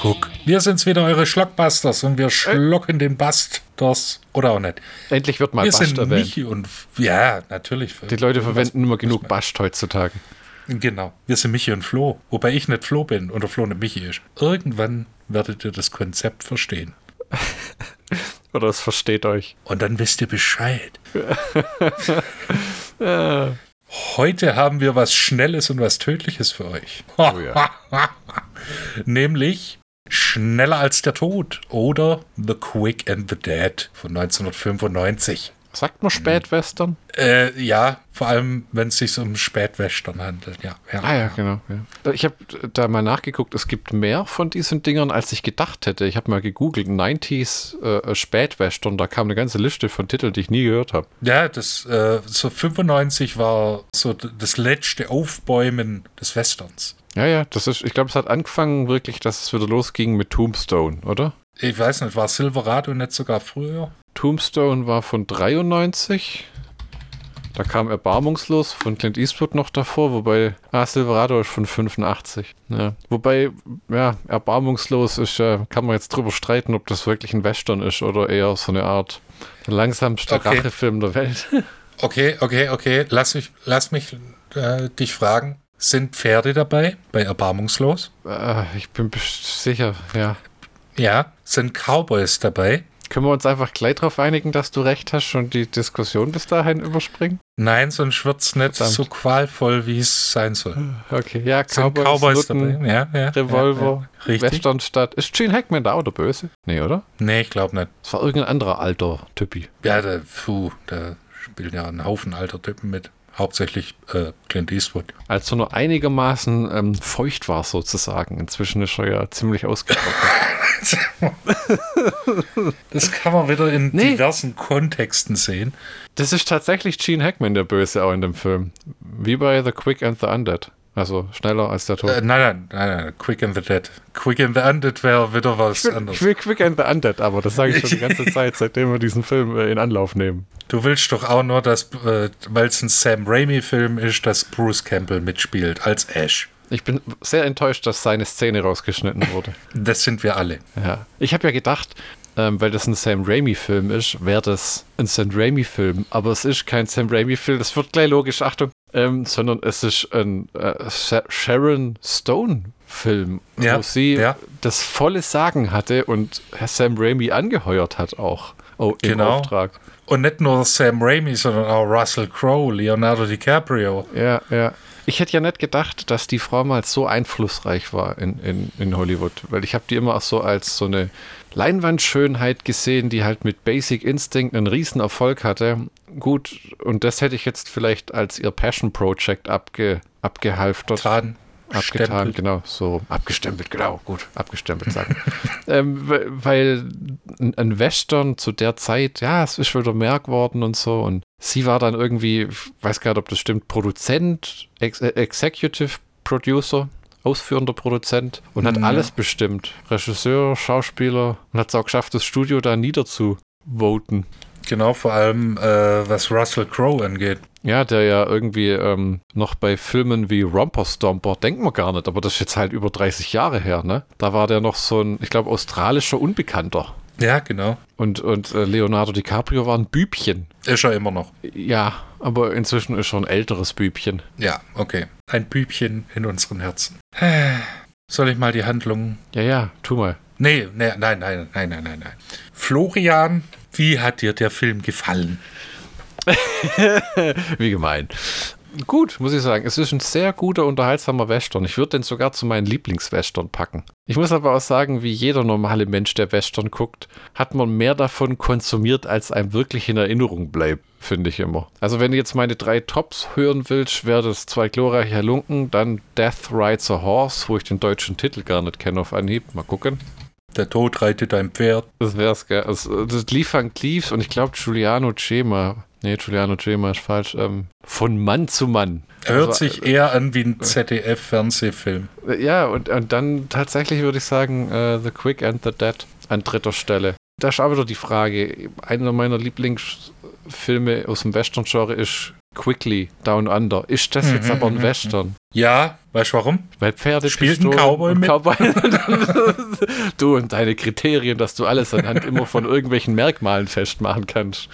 Guck, wir sind's wieder, eure Schlockbusters, und wir schlocken den Busters. Oder auch nicht. Endlich wird mal Wir Bast sind erwähnt. Michi und. Ja, natürlich. Die Leute verwenden immer genug Bast heutzutage. Genau. Wir sind Michi und Flo. Wobei ich nicht Flo bin oder Flo nicht Michi ist. Irgendwann werdet ihr das Konzept verstehen. Oder es versteht euch. Und dann wisst ihr Bescheid. Heute haben wir was Schnelles und was Tödliches für euch. Oh ja. Nämlich Schneller als der Tod oder The Quick and the Dead von 1995. Sagt man Spätwestern? Äh, ja, vor allem, wenn es sich um Spätwestern handelt. Ja, ja. Ah ja, genau. Ja. Ich habe da mal nachgeguckt, es gibt mehr von diesen Dingern, als ich gedacht hätte. Ich habe mal gegoogelt, 90s äh, Spätwestern, da kam eine ganze Liste von Titeln, die ich nie gehört habe. Ja, das äh, so 95 war so das letzte Aufbäumen des Westerns. Ja, ja, das ist, ich glaube, es hat angefangen wirklich, dass es wieder losging mit Tombstone, oder? Ich weiß nicht, war Silverado nicht sogar früher? Tombstone war von 93. Da kam Erbarmungslos von Clint Eastwood noch davor, wobei, ah, Silverado ist von 85. Ja. Wobei, ja, Erbarmungslos ist, äh, kann man jetzt drüber streiten, ob das wirklich ein Western ist oder eher so eine Art langsamster Okay. Rachefilm der Welt. Okay, okay, okay. Lass mich, lass mich äh, dich fragen. Sind Pferde dabei bei Erbarmungslos? äh, ich bin sicher, ja. Ja. Sind Cowboys dabei? Können wir uns einfach gleich darauf einigen, dass du recht hast und die Diskussion bis dahin überspringen? Nein, sonst wird's nicht Verdammt. so qualvoll, wie es sein soll. Okay, ja, Sind Cowboys, Cowboys Nutten, dabei? Ja, ja. Revolver, Ja. Richtig? Westernstadt. Ist Gene Hackman da oder böse? Nee, oder? Nee, ich glaube nicht. Das war irgendein anderer alter Typi. Ja, da, puh, da spielen ja ein Haufen alter Typen mit. Hauptsächlich äh, Clint Eastwood. Als er nur einigermaßen ähm, feucht war, sozusagen. Inzwischen ist er ja ziemlich ausgetrocknet. Das kann man wieder in Nee. diversen Kontexten sehen. das ist tatsächlich Gene Hackman, der Böse, auch in dem Film. Wie bei The Quick and the Undead. Also schneller als der Tod. Äh, nein, nein, nein, nein, Quick and the Dead. Quick and the Undead wäre wieder was ich, will, anderes. ich will Quick and the Undead, aber das sage ich schon die ganze Zeit, seitdem wir diesen Film äh, in Anlauf nehmen. Du willst doch auch nur, dass, äh, weil es ein Sam Raimi-Film ist, dass Bruce Campbell mitspielt als Ash. Ich bin sehr enttäuscht, dass seine Szene rausgeschnitten wurde. Das sind wir alle. Ja. Ich habe ja gedacht, ähm, weil das ein Sam Raimi-Film ist, wäre das ein Sam Raimi-Film. Aber es ist kein Sam Raimi-Film. Das wird gleich logisch, Achtung. Ähm, sondern es ist ein äh, Sha- Sharon Stone-Film, Ja, wo sie ja. das volle Sagen hatte und Herr Sam Raimi angeheuert hat auch. Oh, im Genau. Auftrag. Und nicht nur Sam Raimi, sondern auch Russell Crowe, Leonardo DiCaprio. Ja, ja. Ich hätte ja nicht gedacht, dass die Frau mal so einflussreich war in, in, in Hollywood, weil ich habe die immer auch so als so eine Leinwandschönheit gesehen, die halt mit Basic Instinct einen riesen Erfolg hatte. Gut, und das hätte ich jetzt vielleicht als ihr Passion Project abge, abgehalftert. Tan, Abgetan, Stempel. genau, so abgestempelt, genau, gut, abgestempelt sagen. ähm, we- weil ein- Western zu der Zeit, ja, es ist wieder mehr geworden und so. Und sie war dann irgendwie, ich weiß gar nicht, ob das stimmt, Produzent, Ex äh, Executive Producer, ausführender Produzent und hat Mhm. alles bestimmt. Regisseur, Schauspieler und hat es auch geschafft, das Studio da niederzuvoten. Genau, vor allem äh, was Russell Crowe angeht. Ja, der ja irgendwie ähm, noch bei Filmen wie Romper Stomper, denkt man gar nicht, aber das ist jetzt halt über 30 Jahre her, ne? Da war der noch so ein, ich glaube, australischer Unbekannter. Ja, genau. Und, und äh, Leonardo DiCaprio war ein Bübchen. Ist er immer noch. Ja, aber inzwischen ist er ein älteres Bübchen. Ja, okay. Ein Bübchen in unseren Herzen. Soll ich mal die Handlung. Ja, ja, tu mal. Nee, nee, nein, nein, nein, nein, nein, nein. Florian, wie hat dir der Film gefallen? Wie gemein. Gut, muss ich sagen. Es ist ein sehr guter, unterhaltsamer Western. Ich würde den sogar zu meinen Lieblingswestern packen. Ich muss aber auch sagen, wie jeder normale Mensch, der Western guckt, hat man mehr davon konsumiert, als einem wirklich in Erinnerung bleibt, finde ich immer. Also wenn du jetzt meine drei Tops hören willst, wäre das zwei glorreiche Halunken, dann Death Rides a Horse, wo ich den deutschen Titel gar nicht kenne auf Anhieb. Mal gucken. Der Tod reitet ein Pferd. Das wär's, gell. Also, das lief an Cleaves und ich glaube Giuliano Cema. Nee, Giuliano Cema ist falsch. Ähm, von Mann zu Mann. Hört Also, sich eher an wie ein ZDF-Fernsehfilm. äh, Ja, und, und dann tatsächlich würde ich sagen, äh, The Quick and the Dead an dritter Stelle. Da ist auch wieder die Frage, einer meiner Lieblingsfilme aus dem Western-Genre ist Quickly, Down Under. Ist das jetzt Mhm, aber ein mhm, Western? Ja, weißt du warum? Weil Pferde, Spielt ein Cowboy mit? Cowboy. du und deine Kriterien, dass du alles anhand immer von irgendwelchen Merkmalen festmachen kannst.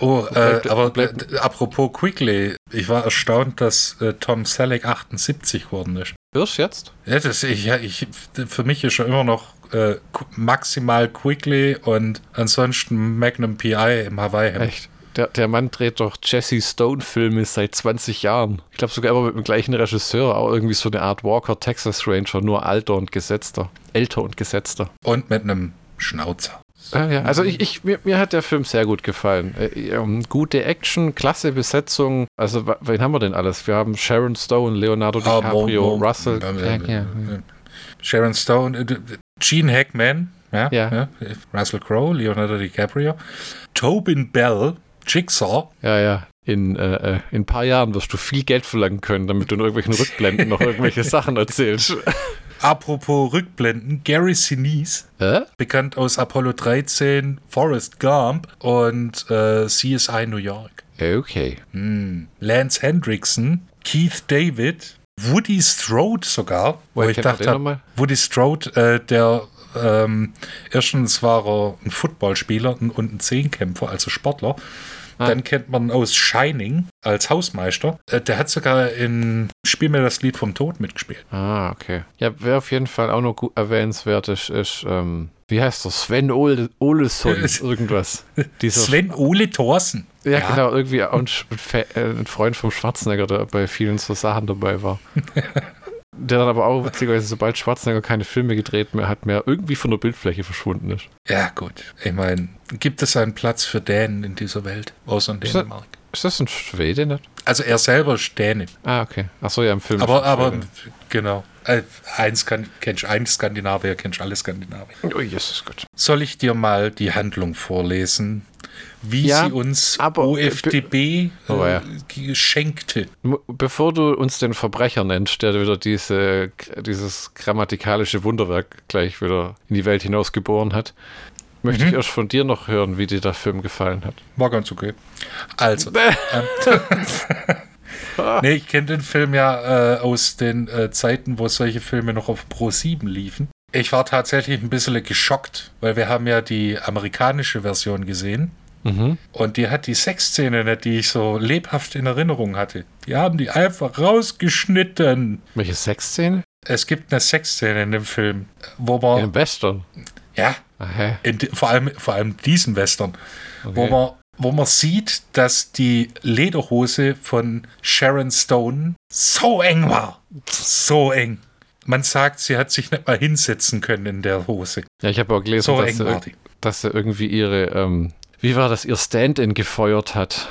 Oh, äh, aber äh, apropos Quickly, ich war erstaunt, dass äh, Tom Selleck 78 geworden ist. Du jetzt? Ja, das, ich, ich, für mich ist er immer noch äh, maximal Quickly und ansonsten Magnum PI im Hawaii. Echt? Der, der Mann dreht doch Jesse Stone-Filme seit 20 Jahren. Ich glaube sogar immer mit dem gleichen Regisseur, auch irgendwie so eine Art Walker Texas Ranger, nur alter und gesetzter. Älter und gesetzter. Und mit einem Schnauzer. Ja, ja. Also ich, ich, mir, mir hat der Film sehr gut gefallen. Äh, ähm, gute Action, klasse Besetzung. Also wen haben wir denn alles? Wir haben Sharon Stone, Leonardo Ah, DiCaprio, Mo- Mo- Russell. äh, Ja. Sharon Stone, äh, Gene Hackman, ja, Ja. Russell Crowe, Leonardo DiCaprio, Tobin Bell, Jigsaw, Ja, ja. In, äh, äh, in ein paar Jahren wirst du viel Geld verlangen können, damit du in irgendwelchen Rückblenden noch irgendwelche Sachen erzählst. apropos Rückblenden, Gary Sinise, Äh? bekannt aus Apollo 13, Forrest Gump und äh, CSI New York. Okay. Hm. Lance Hendrickson, Keith David, Woody Strode sogar, wo ich dachte? Woody Strode, äh, der ähm, erstens war er ein Footballspieler und ein Zehnkämpfer, also Sportler. Ah. Dann kennt man aus Shining als Hausmeister. Äh, der hat sogar in Spiel mir das Lied vom Tod mitgespielt. Ah, okay. Ja, wer auf jeden Fall auch noch gut erwähnenswert ist, ist ähm, wie heißt der? Sven Ole, Olesson, irgendwas. Dieser Sven Ole Thorsen. Ja, genau, irgendwie auch ein, äh, ein Freund vom Schwarzenegger, der bei vielen so Sachen dabei war. der dann aber auch witzigerweise, sobald Schwarzenegger keine Filme gedreht mehr hat, mehr irgendwie von der Bildfläche verschwunden ist. Ja, gut. Ich meine, gibt es einen Platz für Dänen in dieser Welt, außer in Ist Dänemark? Ist das ein Schwede nicht? Also er selber ist Däne. Ah, okay. Achso, ja, im Film. Aber, ist aber genau. Äh, eins kann, kennst ein Skandinavier, kennst alle Skandinavier. Oh, Jesus, gut. Soll ich dir mal die Handlung vorlesen, wie Ja, sie uns aber- OFDB Oh, ja. äh, schenkte? Bevor du uns den Verbrecher nennst, der wieder diese, dieses grammatikalische Wunderwerk gleich wieder in die Welt hinaus geboren hat, möchte Mhm. ich erst von dir noch hören, wie dir der Film gefallen hat. War ganz okay. Also, nee, ich kenne den Film ja äh, aus den äh, Zeiten, wo solche Filme noch auf Pro 7 liefen. Ich war tatsächlich ein bisschen geschockt, weil wir haben ja die amerikanische Version gesehen. Mhm. Und die hat die Sexszene nicht, die ich so lebhaft in Erinnerung hatte. Die haben die einfach rausgeschnitten. Welche Sexszene? Es gibt eine Sexszene in dem Film, wo man, einem Western. ja, in, vor allem, vor allem diesen Western, wo Okay. man, wo man sieht, dass die Lederhose von Sharon Stone so eng war. So eng. Man sagt, sie hat sich nicht mal hinsetzen können in der Hose. Ja, ich habe auch gelesen, So dass, sie, dass sie irgendwie ihre, ähm, wie war das, ihr Stand-in gefeuert hat,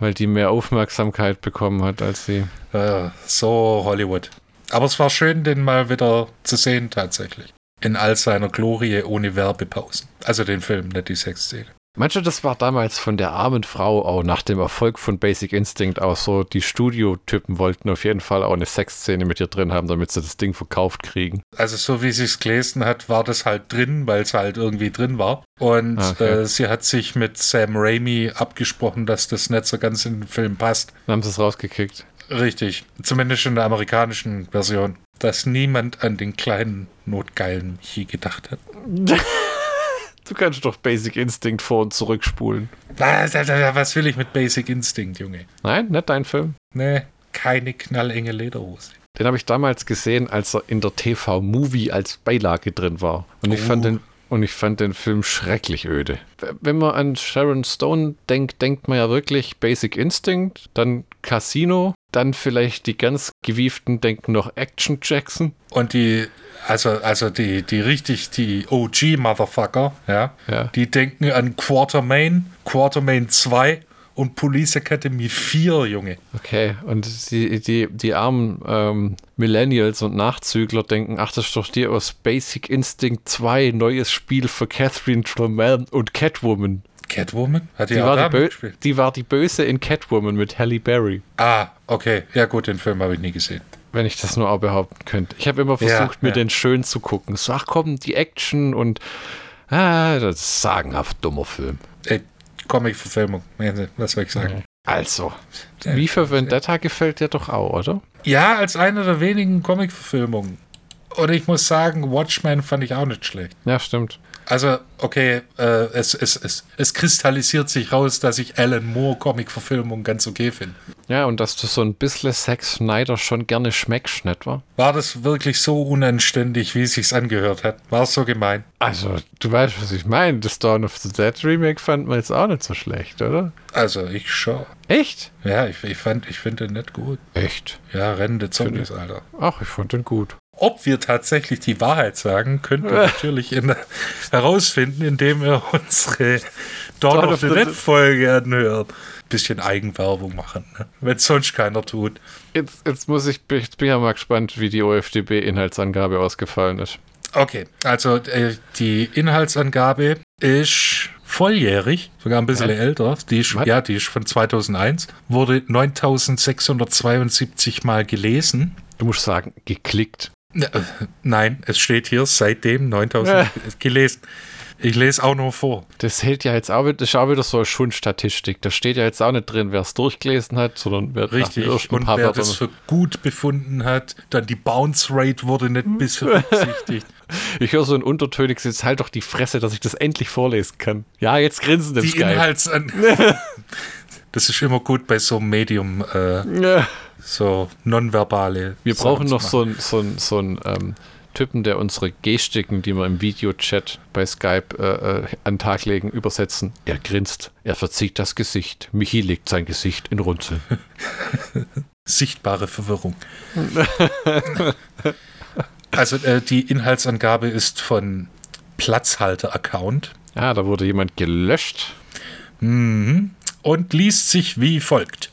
weil die mehr Aufmerksamkeit bekommen hat als sie. Äh, so Hollywood. Aber es war schön, den mal wieder zu sehen tatsächlich. In all seiner Glorie ohne Werbepausen. Also den Film, nicht die Sexszene. Meinst du, das war damals von der armen Frau auch nach dem Erfolg von Basic Instinct auch so, die Studiotypen wollten auf jeden Fall auch eine Sexszene mit ihr drin haben, damit sie das Ding verkauft kriegen. Also so wie sie es gelesen hat, war das halt drin, weil es halt irgendwie drin war. Und Ah, Okay. äh, sie hat sich mit Sam Raimi abgesprochen, dass das nicht so ganz in den Film passt. Dann haben sie es rausgekickt. Richtig. Zumindest in der amerikanischen Version. Dass niemand an den kleinen, notgeilen Michi gedacht hat. Du kannst doch Basic Instinct vor und zurückspulen. Was, was will ich mit Basic Instinct, Junge? Nein, nicht dein Film. Nee, keine knallenge Lederhose. Den habe ich damals gesehen, als er in der TV-Movie als Beilage drin war. Und ich, Oh. fand den, und ich fand den Film schrecklich öde. Wenn man an Sharon Stone denkt, denkt man ja wirklich Basic Instinct, dann Casino, dann vielleicht die ganz gewieften denken noch Action Jackson. Und die, also, also die, die richtig, die OG-Motherfucker, ja, Ja. die denken an Quartermain, Quartermain 2 und Police Academy 4, Junge. Okay, und die, die, die armen ähm, Millennials und Nachzügler denken, ach, das ist doch die aus Basic Instinct 2, neues Spiel für Catherine Tremel und Catwoman. Catwoman? Hat die, Die auch war die, mitgespielt? die war die Böse in Catwoman mit Halle Berry. Ah, okay. Ja gut, den Film habe ich nie gesehen. Wenn ich das nur auch behaupten könnte. Ich habe immer Ja, versucht, mir ja. den schön zu gucken. So, ach komm, die Action und ah, das ist sagenhaft dummer Film. Ey, Comic-Verfilmung, was soll ich sagen? Also, wie für Vendetta gefällt dir doch auch, oder? Ja, als eine der wenigen Comic-Verfilmungen. Und ich muss sagen, Watchmen fand ich auch nicht schlecht. Ja, stimmt. Also, okay, äh, es, es, es, es kristallisiert sich raus, dass ich Alan Moore Comic-Verfilmung ganz okay finde. Ja, und dass du so ein bisschen Sex Snyder schon gerne schmeckst, nicht wahr? War das wirklich so unanständig, wie es sich angehört hat? War es so gemein? Also, du weißt, was ich meine. Das Dawn of the Dead Remake fand man jetzt auch nicht so schlecht, oder? Also, ich schon. Echt? Ja, ich, ich, fand, ich finde den nicht gut. Echt? Ja, rennende Zombies, Alter. Ach, ich fand den gut. Ob wir tatsächlich die Wahrheit sagen, könnt ihr natürlich in, herausfinden, indem ihr unsere Dawn, Dawn of the Dead Folge anhört. Bisschen Eigenwerbung machen, ne? wenn es sonst keiner tut. Jetzt, jetzt muss ich, jetzt bin ich ja mal gespannt, wie die OFDB-Inhaltsangabe ausgefallen ist. Okay, also äh, die Inhaltsangabe ist volljährig, sogar ein bisschen Hä? älter. Die ist, Was? ja, die ist von 2001, wurde 9672 Mal gelesen. Du musst sagen, geklickt. Äh, Nein, es steht hier seitdem 9000 gelesen. Ich lese auch nur vor. Das hält ja jetzt auch, wieder- das ist auch wieder so eine Schundstatistik. Da steht ja jetzt auch nicht drin, wer es durchgelesen hat, sondern wer nach Richtig. ersten Und wer Wörtern- das für gut befunden hat, dann die Bounce Rate wurde nicht bis berücksichtigt. Ich höre so ein untertöniges, jetzt halt doch die Fresse, dass ich das endlich vorlesen kann. Ja, jetzt grinsen im Die Skype. Inhaltsan Das ist immer gut bei so einem Medium, äh, Ja. So nonverbale. Wir Sachen brauchen noch so einen so so einen, ähm, Typen, der unsere Gestiken, die wir im Videochat bei Skype äh, äh, an den Tag legen, übersetzen. Er grinst, er verzieht das Gesicht. Michi legt sein Gesicht in Runzeln. sichtbare Verwirrung. also äh, die Inhaltsangabe ist von Platzhalter-Account Ah, da wurde jemand gelöscht. mhm. und liest sich wie folgt.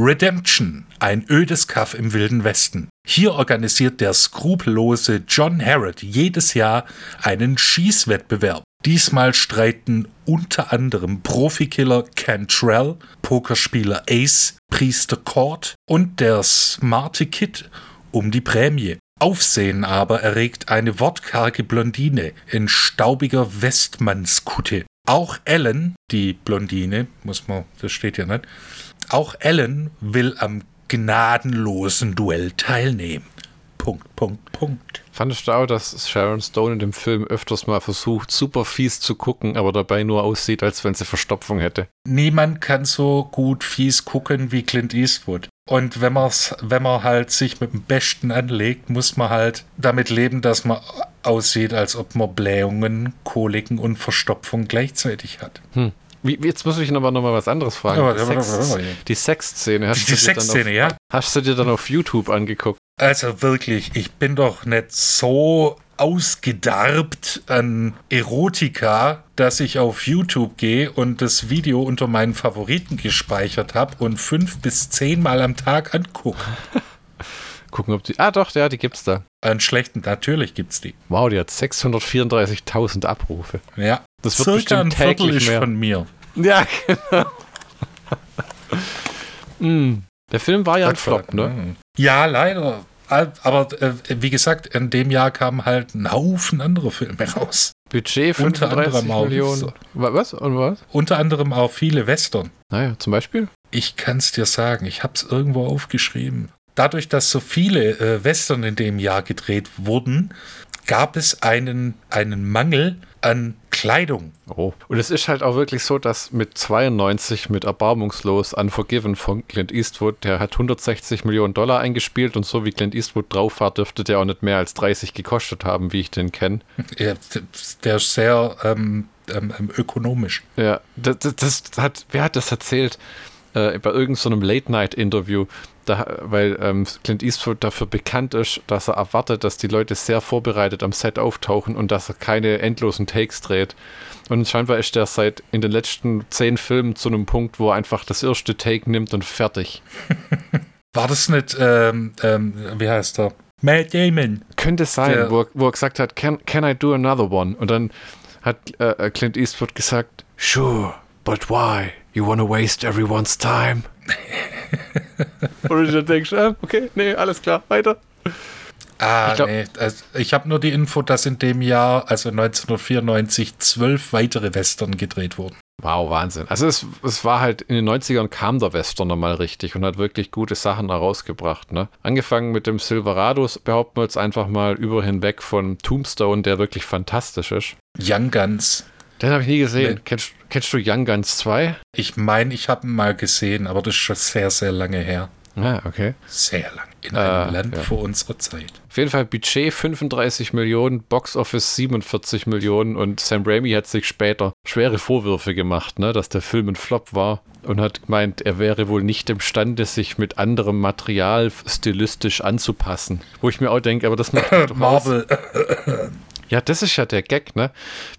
Redemption, ein ödes Kaff im Wilden Westen. Hier organisiert der skrupellose John Harrod jedes Jahr einen Schießwettbewerb. Diesmal streiten unter anderem Profikiller Cantrell, Pokerspieler Ace, Priester Cord und der smarte Kid um die Prämie. Aufsehen aber erregt eine wortkarge Blondine in staubiger Westmannskutte. Auch Ellen, die Blondine, muss man, das steht ja nicht, auch Ellen will am gnadenlosen Duell teilnehmen. Punkt, Punkt, Punkt. Fandest du auch, dass Sharon Stone in dem Film öfters mal versucht, super fies zu gucken, aber dabei nur aussieht, als wenn sie Verstopfung hätte? Niemand kann so gut fies gucken wie Clint Eastwood. Und wenn, man's, wenn man halt sich mit dem Besten anlegt, muss man halt damit leben, dass man aussieht, als ob man Blähungen, Koliken und Verstopfung gleichzeitig hat. Hm. Wie, jetzt muss ich aber noch mal was anderes fragen. Ja, Sex, die Sexszene, hast, Die Sexszene, auf, ja. hast du dir dann auf YouTube angeguckt? Also wirklich, ich bin doch nicht so ausgedarbt an Erotika, dass ich auf YouTube gehe und das Video unter meinen Favoriten gespeichert habe und fünf bis zehnmal am Tag angucke. Gucken, ob die. Ah, doch, ja, die gibt's da. An schlechten, natürlich gibt's die. Wow, die hat 634.000 Abrufe. Ja. Das wird Circa ein bestimmt Viertel täglich ist mehr. von mir. Ja, genau. Hm. Der Film war ja ein Flop, ne? Ja, leider. Aber äh, wie gesagt, in dem Jahr kamen halt ein Haufen andere Filme raus. Budget Unter 35 anderem auch- Millionen. Wa- Was? Und was? Unter anderem auch viele Western. Naja, zum Beispiel? Ich kann es dir sagen, ich habe es irgendwo aufgeschrieben. Dadurch, dass so viele äh, Western in dem Jahr gedreht wurden, gab es einen, einen Mangel an Kleidung. Oh. Und es ist halt auch wirklich so, dass mit 92 mit Erbarmungslos Unforgiven von Clint Eastwood, der hat 160 Millionen Dollar eingespielt und so wie Clint Eastwood drauf war, dürfte der auch nicht mehr als 30 gekostet haben, wie ich den kenne. Ja, Der ist sehr ähm, ähm, ähm, ökonomisch. Ja, das, das, hat, wer hat das erzählt? Äh, bei irgendeinem so Late-Night-Interview, da, weil ähm, Clint Eastwood dafür bekannt ist, dass er erwartet, dass die Leute sehr vorbereitet am Set auftauchen und dass er keine endlosen Takes dreht. Und scheinbar ist der seit in den letzten zehn Filmen zu einem Punkt, wo er einfach das erste Take nimmt und fertig. War das nicht, ähm, ähm, wie heißt er? Matt Damon. Könnte sein, Der- wo, er, wo er gesagt hat, can, can I do another one? Und dann hat äh, Clint Eastwood gesagt, sure, but why? You wanna waste everyone's time? Und du denkst, ah, okay, nee, alles klar, weiter. Ah, Ich glaub- nee. Also, ich habe nur die Info, dass in dem Jahr, also 1994, zwölf weitere Western gedreht wurden. Wow, Wahnsinn. Also es, es war halt, in den 90ern kam der Western nochmal richtig und hat wirklich gute Sachen herausgebracht. Ne? Angefangen mit dem Silverados, behaupten wir jetzt einfach mal über hinweg von Tombstone, der wirklich fantastisch ist. Young Guns. Den habe ich nie gesehen. Nee. Kennst, kennst du Young Guns 2? Ich meine, ich habe ihn mal gesehen, aber das ist schon sehr, sehr lange her. Ah, okay. Sehr lang. In einem äh, Land ja. vor unserer Zeit. Auf jeden Fall Budget 35 Millionen, Box Office 47 Millionen und Sam Raimi hat sich später schwere Vorwürfe gemacht, ne, dass der Film ein Flop war und hat gemeint, er wäre wohl nicht imstande, sich mit anderem Material stilistisch anzupassen. Wo ich mir auch denke, aber das macht Marvel. Ja, das ist ja der Gag, ne?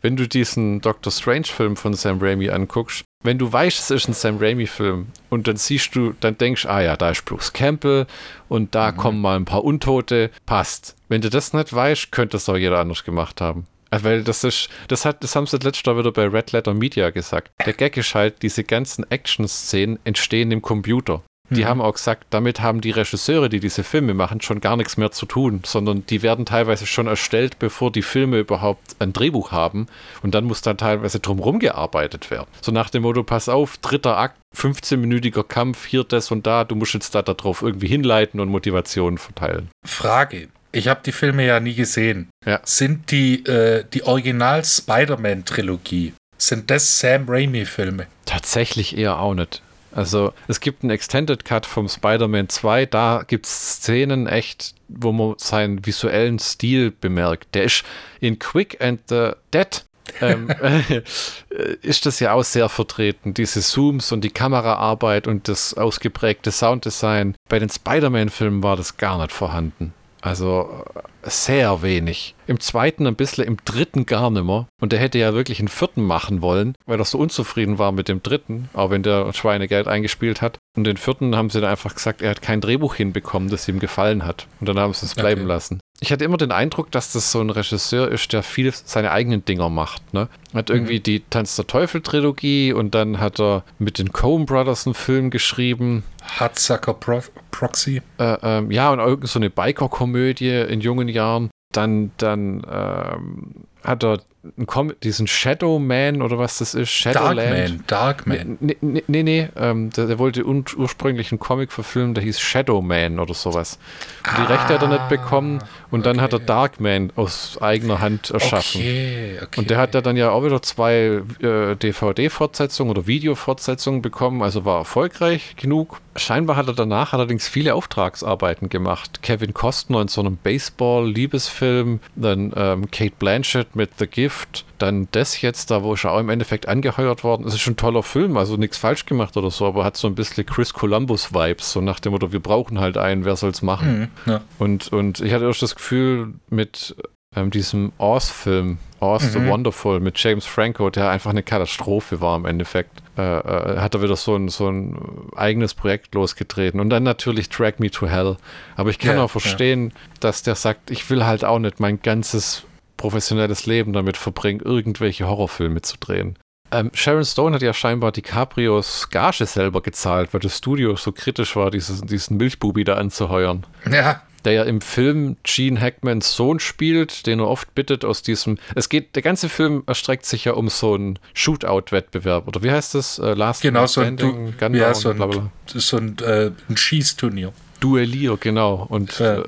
Wenn du diesen Doctor Strange-Film von Sam Raimi anguckst, wenn du weißt, es ist ein Sam Raimi-Film und dann siehst du, dann denkst ah ja, da ist Bruce Campbell und da mhm. kommen mal ein paar Untote, passt. Wenn du das nicht weißt, könnte es auch jeder anders gemacht haben. Äh, weil das ist, das hat, das haben sie letztes Jahr wieder bei Red Letter Media gesagt. Der Gag ist halt, diese ganzen Action-Szenen entstehen im Computer. Die mhm. haben auch gesagt, damit haben die Regisseure, die diese Filme machen, schon gar nichts mehr zu tun, sondern die werden teilweise schon erstellt, bevor die Filme überhaupt ein Drehbuch haben und dann muss dann teilweise drumherum gearbeitet werden. So nach dem Motto, pass auf, dritter Akt, 15-minütiger Kampf, hier das und da, du musst jetzt da darauf irgendwie hinleiten und Motivationen verteilen. Frage. Ich habe die Filme ja nie gesehen. Ja. Sind die, äh, die Original-Spider-Man-Trilogie, sind das Sam Raimi-Filme? Tatsächlich eher auch nicht. Also es gibt einen Extended Cut vom Spider-Man 2, da gibt es Szenen echt, wo man seinen visuellen Stil bemerkt. Der ist in Quick and the Dead ähm, äh, ist das ja auch sehr vertreten, diese Zooms und die Kameraarbeit und das ausgeprägte Sounddesign. Bei den Spider-Man-Filmen war das gar nicht vorhanden. Also sehr wenig. Im zweiten ein bisschen, im dritten gar nimmer. Und der hätte ja wirklich einen vierten machen wollen, weil er so unzufrieden war mit dem dritten, auch wenn der Schweinegeld eingespielt hat. Und den vierten haben sie dann einfach gesagt, er hat kein Drehbuch hinbekommen, das ihm gefallen hat. Und dann haben sie es bleiben okay. lassen. Ich hatte immer den Eindruck, dass das so ein Regisseur ist, der viel seine eigenen Dinger macht. Ne? Hat irgendwie mhm. die Tanz der Teufel-Trilogie und dann hat er mit den Coen Brothers einen Film geschrieben. Hudsucker Pro Proxy. Äh, ähm, ja, und irgend so eine Biker-Komödie in jungen Jahren. Dann, dann ähm, hat er diesen Shadow Man oder was das ist, Shadowland. Dark Man. Nee, nee, nee, nee ähm, der, der, wollte ursprünglich einen Comic verfilmen, der hieß Shadow Man oder sowas. Und die ah, Rechte hat er nicht bekommen und okay. dann hat er Dark Man aus eigener Hand erschaffen. Okay, okay. Und der hat ja dann ja auch wieder zwei äh, DVD-Fortsetzungen oder Video-Fortsetzungen bekommen, also war erfolgreich genug. Scheinbar hat er danach allerdings viele Auftragsarbeiten gemacht. Kevin Costner in so einem Baseball-Liebesfilm, dann ähm, Kate Blanchett mit The Gift, dann das jetzt, da wo ich auch im Endeffekt angeheuert worden. Es ist schon ein toller Film, also nichts falsch gemacht oder so, aber hat so ein bisschen Chris Columbus-Vibes, so nach dem Motto, wir brauchen halt einen, wer soll's machen? Mhm, ja. und, und ich hatte auch das Gefühl, mit ähm, diesem Oz-Film, Oz mhm. the Wonderful mit James Franco, der einfach eine Katastrophe war im Endeffekt, äh, äh, hat er wieder so ein, so ein eigenes Projekt losgetreten. Und dann natürlich Drag Me to Hell. Aber ich kann ja, auch verstehen, ja. dass der sagt, ich will halt auch nicht mein ganzes professionelles Leben damit verbringen, irgendwelche Horrorfilme zu drehen. Ähm, Sharon Stone hat ja scheinbar DiCaprios Gage selber gezahlt, weil das Studio so kritisch war, dieses, diesen Milchbubi da anzuheuern. Ja, der ja im Film Gene Hackmans Sohn spielt, den er oft bittet aus diesem. Es geht, der ganze Film erstreckt sich ja um so einen Shootout-Wettbewerb, oder wie heißt das? Äh, Last genau, so ein, du, ja, so ein, so ein, äh, ein Schießturnier. Duellier, genau. Und äh,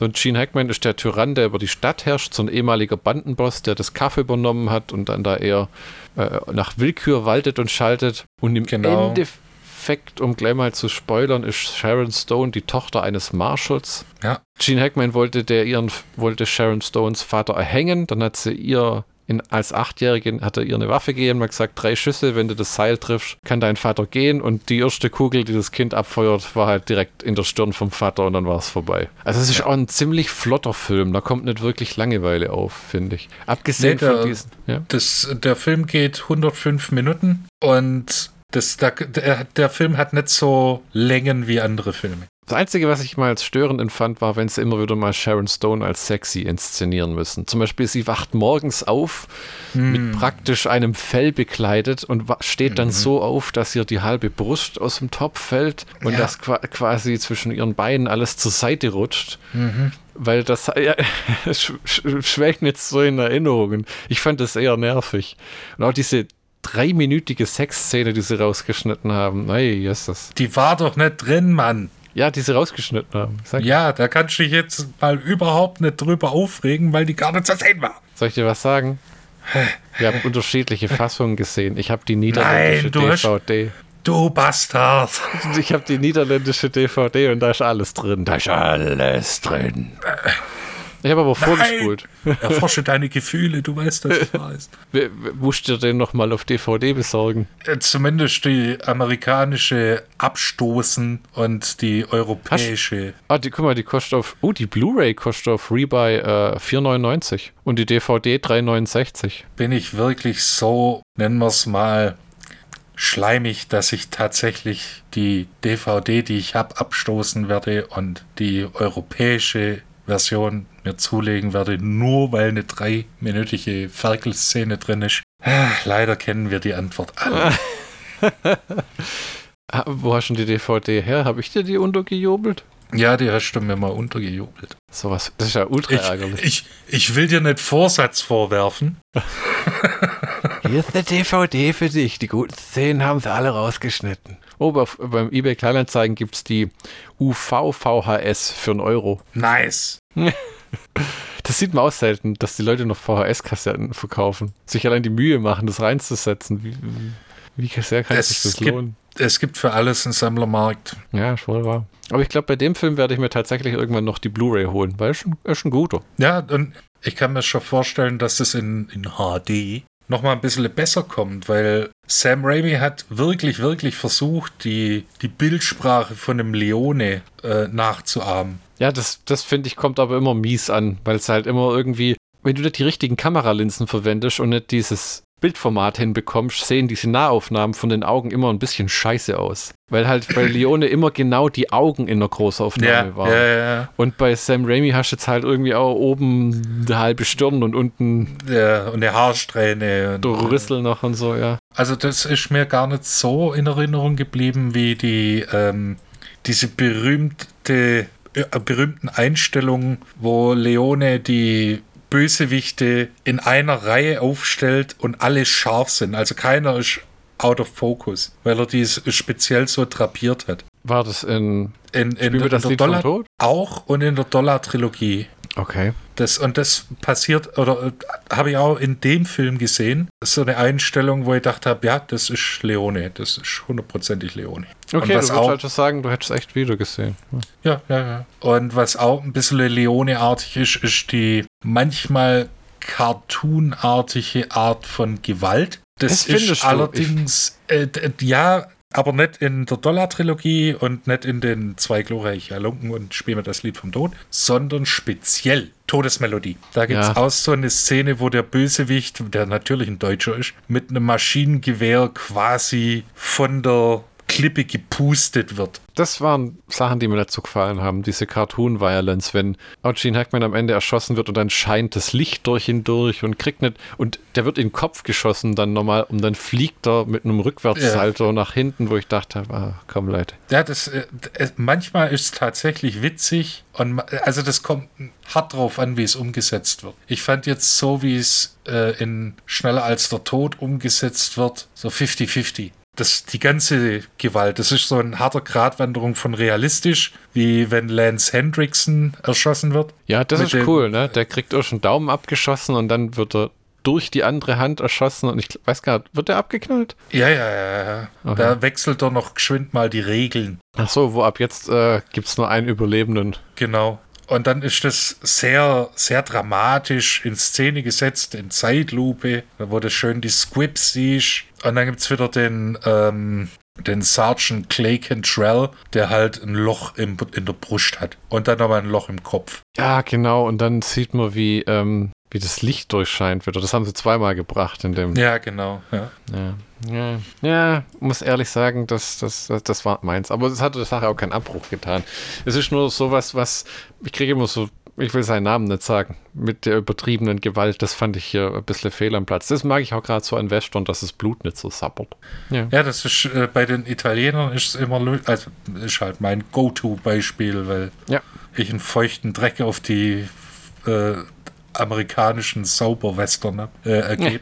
und Gene Hackman ist der Tyrann, der über die Stadt herrscht, so ein ehemaliger Bandenboss, der das Kaff übernommen hat und dann da eher äh, nach Willkür waltet und schaltet. Und im genau. Endeffekt Endeffekt, um gleich mal zu spoilern, ist Sharon Stone die Tochter eines Marshals. Ja. Gene Hackman wollte, der ihren, wollte Sharon Stones Vater erhängen. Dann hat sie ihr in, als Achtjährige hat er ihr eine Waffe gegeben, hat gesagt, drei Schüsse, wenn du das Seil triffst, kann dein Vater gehen. Und die erste Kugel, die das Kind abfeuert, war halt direkt in der Stirn vom Vater und dann war es vorbei. Also es ist auch ein ziemlich flotter Film, da kommt nicht wirklich Langeweile auf, finde ich. Abgesehen nee, der, von diesen. Ja? Das, der Film geht 105 Minuten und das, der, der Film hat nicht so Längen wie andere Filme. Das Einzige, was ich mal als störend empfand, war, wenn sie immer wieder mal Sharon Stone als sexy inszenieren müssen. Zum Beispiel, sie wacht morgens auf mm. mit praktisch einem Fell bekleidet und steht dann mm. so auf, dass ihr die halbe Brust aus dem Topf fällt und ja. das quasi zwischen ihren Beinen alles zur Seite rutscht. Mhm. Weil das ja, schwelgt jetzt so in Erinnerungen. Ich fand das eher nervig. Und auch diese dreiminütige Sexszene, die sie rausgeschnitten haben. Nein, Jesus. Die war doch nicht drin, Mann. Ja, die sie rausgeschnitten haben. Ja, da kannst du dich jetzt mal überhaupt nicht drüber aufregen, weil die gar nicht zu sehen war. Soll ich dir was sagen? Wir haben unterschiedliche Fassungen gesehen. Ich habe die niederländische Nein, du hast- DVD. Du Bastard. Ich habe die niederländische DVD und da ist alles drin. Da ist alles drin. Ich habe aber vorgespult. Erforsche deine Gefühle, du weißt, dass ich weiß. Musst du den nochmal auf DVD besorgen? Äh, Zumindest die amerikanische abstoßen und die europäische. Ah, die, guck mal, die kostet auf. Oh, die Blu-ray kostet auf Rebuy äh, 4,99 und die DVD 3,69. Bin ich wirklich so, nennen wir es mal, schleimig, dass ich tatsächlich die DVD, die ich habe, abstoßen werde und die europäische Version mir zulegen werde, nur weil eine dreiminütige Ferkelszene drin ist. Ah, Leider kennen wir die Antwort alle. Ah, wo hast du denn die DVD her? Habe ich dir die untergejubelt? Ja, die hast du mir mal untergejubelt. Sowas, das ist ja ultra Ich, ärgerlich. ich, ich will dir nicht Vorsatz vorwerfen. Hier ist eine DVD für dich. Die guten Szenen haben sie alle rausgeschnitten. Oh, bei, beim eBay Kleinanzeigen gibt es die UV-VHS für einen Euro. Nice. Das sieht man auch selten, dass die Leute noch VHS-Kassetten verkaufen. Sich allein die Mühe machen, das reinzusetzen. Wie, wie, sehr kann Es sich das gibt- lohnen? Es gibt für alles einen Sammlermarkt. Ja, ist wohl wahr. Aber ich glaube, bei dem Film werde ich mir tatsächlich irgendwann noch die Blu-ray holen, weil es ist, ist ein guter. Ja, und ich kann mir schon vorstellen, dass es in, in HD nochmal ein bisschen besser kommt, weil Sam Raimi hat wirklich, wirklich versucht, die, die Bildsprache von einem Leone äh, nachzuahmen. Ja, das, das finde ich, kommt aber immer mies an, weil es halt immer irgendwie, wenn du nicht die richtigen Kameralinsen verwendest und nicht dieses Bildformat hinbekommst, sehen diese Nahaufnahmen von den Augen immer ein bisschen scheiße aus. Weil halt bei Leone immer genau die Augen in der Großaufnahme waren. ja, ja, Und bei Sam Raimi hast du jetzt halt irgendwie auch oben eine halbe Stirn und unten ja. Und eine Haarsträhne. Und, der Rüssel noch und so, ja. Also das ist mir gar nicht so in Erinnerung geblieben wie die ähm, diese berühmte äh, berühmten Einstellungen, wo Leone die Bösewichte in einer Reihe aufstellt und alle scharf sind. Also keiner ist out of focus, weil er dies speziell so drapiert hat. War das in In, in, in das der Lied Dollar Tod? auch und in der Dollar-Trilogie. Okay. Das, und das passiert, oder habe ich auch in dem Film gesehen, so eine Einstellung, wo ich gedacht habe, ja, das ist Leone, das ist hundertprozentig Leone. Okay, du was würdest auch, also sagen, du hättest echt wieder gesehen. ja, ja, ja. Und was auch ein bisschen Leone-artig ist, ist die manchmal cartoonartige Art von Gewalt. Das, Das ist allerdings, äh, ja, aber nicht in der Dollar-Trilogie und nicht in den zwei glorreichen Halunken und Spiel mir das Lied vom Tod, sondern speziell Todesmelodie. Da gibt es Ja. auch so eine Szene, wo der Bösewicht, der natürlich ein Deutscher ist, mit einem Maschinengewehr quasi von der Klippe gepustet wird. Das waren Sachen, die mir so gefallen haben. Diese Cartoon-Violence, wenn Gene Hackman am Ende erschossen wird und dann scheint das Licht durch ihn durch und kriegt nicht. Und der wird in den Kopf geschossen dann nochmal und dann fliegt er mit einem Rückwärtssalto nach hinten, wo ich dachte, ah, komm Leute. Ja, das, äh, äh, manchmal ist es tatsächlich witzig und also das kommt hart drauf an, wie es umgesetzt wird. Ich fand jetzt so, wie es äh, in Schneller als der Tod umgesetzt wird, so 50-50. Das, die ganze Gewalt, das ist so eine harte Gratwanderung von realistisch, wie wenn Lance Hendrickson erschossen wird. Ja, das ist dem- cool, ne? Der kriegt auch schon Daumen abgeschossen und dann wird er durch die andere Hand erschossen und ich weiß gar nicht, wird er abgeknallt? Ja, ja, ja, ja. Okay. Da wechselt er noch geschwind mal die Regeln. Ach so, wo ab jetzt äh, gibt es nur einen Überlebenden. Genau. Und dann ist das sehr, sehr dramatisch in Szene gesetzt, in Zeitlupe, wo du schön die Squibs siehst. Und dann gibt es wieder den, ähm, den Sergeant Clay Cantrell, der halt ein Loch im, in der Brust hat. Und dann aber ein Loch im Kopf. Ja, genau. Und dann sieht man, wie, ähm, wie das Licht durchscheint wieder. Das haben sie zweimal gebracht in dem. Ja, genau. Ja. Ja, ja, ja muss ehrlich sagen, das, das, das, das war meins. Aber es hat der Sache auch keinen Abbruch getan. Es ist nur sowas, was ich kriege immer so, ich will seinen Namen nicht sagen, mit der übertriebenen Gewalt. Das fand ich hier ein bisschen fehl am Platz. Das mag ich auch gerade so an Western, dass das Blut nicht so sappert. Ja. Ja, das ist äh, bei den Italienern ist es immer, also ist halt mein Go-To-Beispiel, weil Ja. ich einen feuchten Dreck auf die äh, amerikanischen Sauberwestern äh, ergebe.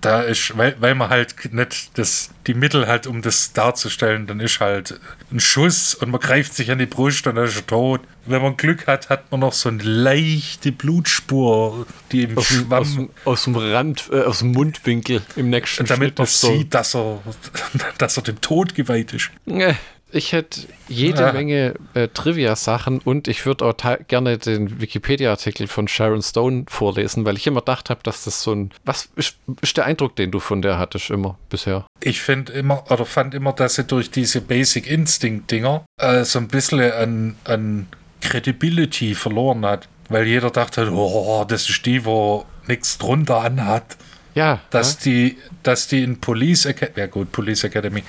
Da ist, weil, weil man halt nicht das, die Mittel hat, um das darzustellen, dann ist halt ein Schuss und man greift sich an die Brust und dann ist er tot. Wenn man Glück hat, hat man noch so eine leichte Blutspur, die im Aus dem, Schwamm, aus, dem, aus dem Rand, äh, aus dem Mundwinkel im nächsten damit Schnitt man so. sieht, dass er, dass er dem Tod geweiht ist. Äh, Ich hätte jede Ja. Menge äh, Trivia-Sachen und ich würde auch gerne den Wikipedia-Artikel von Sharon Stone vorlesen, weil ich immer gedacht habe, dass das so ein. Was ist, ist der Eindruck, den du von der hattest immer bisher? Ich finde immer, oder fand immer, dass sie durch diese Basic Instinct-Dinger äh, so ein bisschen an, an Credibility verloren hat. Weil jeder dachte, oh, das ist die, wo nichts drunter anhat. Ja, Dass die, dass die in Police Academy, ja gut, Police Academy,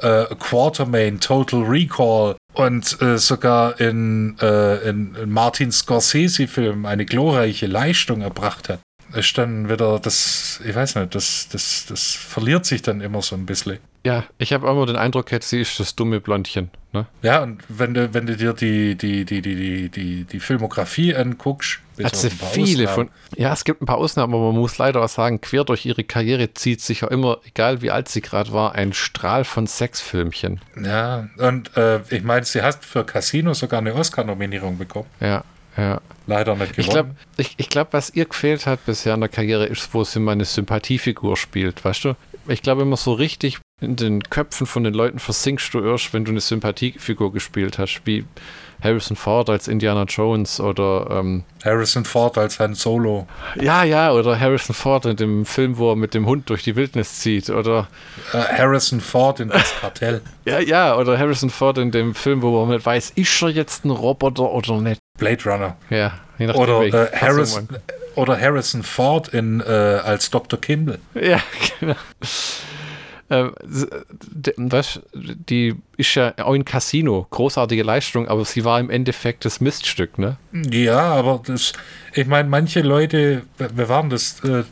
äh, Quartermain, Total Recall und äh, sogar in, äh, in, in Martin Scorsese-Film eine glorreiche Leistung erbracht hat. Ist dann wieder das, ich weiß nicht, das, das, das verliert sich dann immer so ein bisschen. ja, ich habe immer den Eindruck, jetzt sie ist das dumme Blondchen. Ne? Ja, und wenn du, wenn du dir die, die, die, die, die, die, die Filmografie anguckst, Hat sie viele Ausnahmen, von. Ja, es gibt ein paar Ausnahmen, aber man muss leider auch sagen, quer durch ihre Karriere zieht sich ja immer, egal wie alt sie gerade war, ein Strahl von Sexfilmchen. Ja, und äh, ich meine, sie hat für Casino sogar eine Oscar-Nominierung bekommen. Ja, ja. Leider nicht Ich glaube, gewonnen. ich, ich glaub, was ihr gefehlt hat bisher in der Karriere, ist, wo sie mal eine Sympathiefigur spielt, weißt du? Ich glaube immer so richtig in den Köpfen von den Leuten versinkst du erst, wenn du eine Sympathiefigur gespielt hast, wie Harrison Ford als Indiana Jones oder ähm, Harrison Ford als Han Solo. ja, ja, oder Harrison Ford in dem Film, wo er mit dem Hund durch die Wildnis zieht, oder Äh, Harrison Ford in das Kartell. ja, ja, oder Harrison Ford in dem Film, wo man nicht weiß, ist er jetzt ein Roboter oder nicht? Blade Runner. Ja, je nachdem, Oder, äh, Harrison, oder Harrison Ford in, äh, als Dr. Kimball. Ja, genau. D- weißt, die ist ja auch in Casino, großartige Leistung, aber sie war im Endeffekt das Miststück, ne? Ja, aber das, ich meine, manche Leute, wir waren das, äh,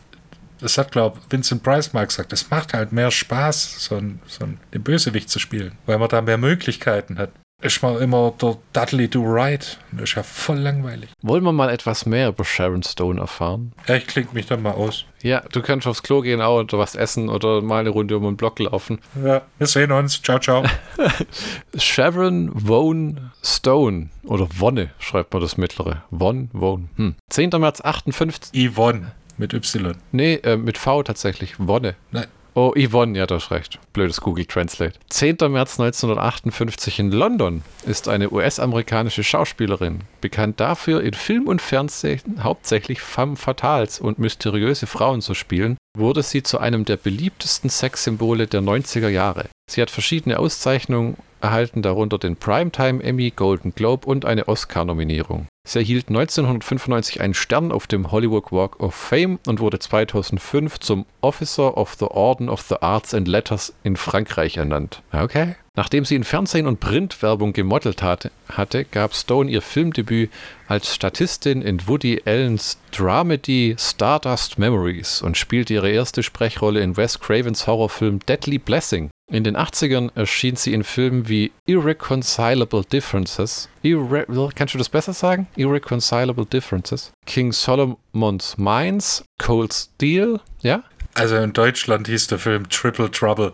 das hat, glaube Vincent Price mal gesagt, das macht halt mehr Spaß, so ein, so ein, den Bösewicht zu spielen, weil man da mehr Möglichkeiten hat. Ist mal immer der Dudley Do Right. Das ist ja voll langweilig. Wollen wir mal etwas mehr über Sharon Stone erfahren? Ja, ich klinge mich dann mal aus. Ja, du kannst aufs Klo gehen auch oder was essen oder mal eine Runde um den Block laufen. Ja, wir sehen uns. Ciao, ciao. Sharon Vaughn Stone oder Wonne schreibt man das mittlere. Von Vaughn. Hm. 10. März 58. Yvonne mit Y. Nee, äh, mit V tatsächlich. Wonne. Nein. Oh, Yvonne, ja, du hast recht. Blödes Google Translate. 10. März 1958 in London ist eine US-amerikanische Schauspielerin, bekannt dafür, in Film und Fernsehen hauptsächlich femme fatales und mysteriöse Frauen zu spielen, wurde sie zu einem der beliebtesten Sexsymbole der 90er Jahre. Sie hat verschiedene Auszeichnungen erhalten, darunter den Primetime Emmy, Golden Globe und eine Oscar-Nominierung. Sie erhielt 1995 einen Stern auf dem Hollywood Walk of Fame und wurde 2005 zum Officer of the Order of the Arts and Letters in Frankreich ernannt. Okay. Nachdem sie in Fernsehen und Printwerbung gemodelt hatte, hatte, gab Stone ihr Filmdebüt als Statistin in Woody Allens Dramedy Stardust Memories und spielte ihre erste Sprechrolle in Wes Cravens Horrorfilm Deadly Blessing. In den 80ern erschien sie in Filmen wie Irreconcilable Differences. Irre kannst du das besser sagen? Irreconcilable Differences. King Solomon's Mines. Cold Steel. Ja? Also in Deutschland hieß der Film Triple Trouble.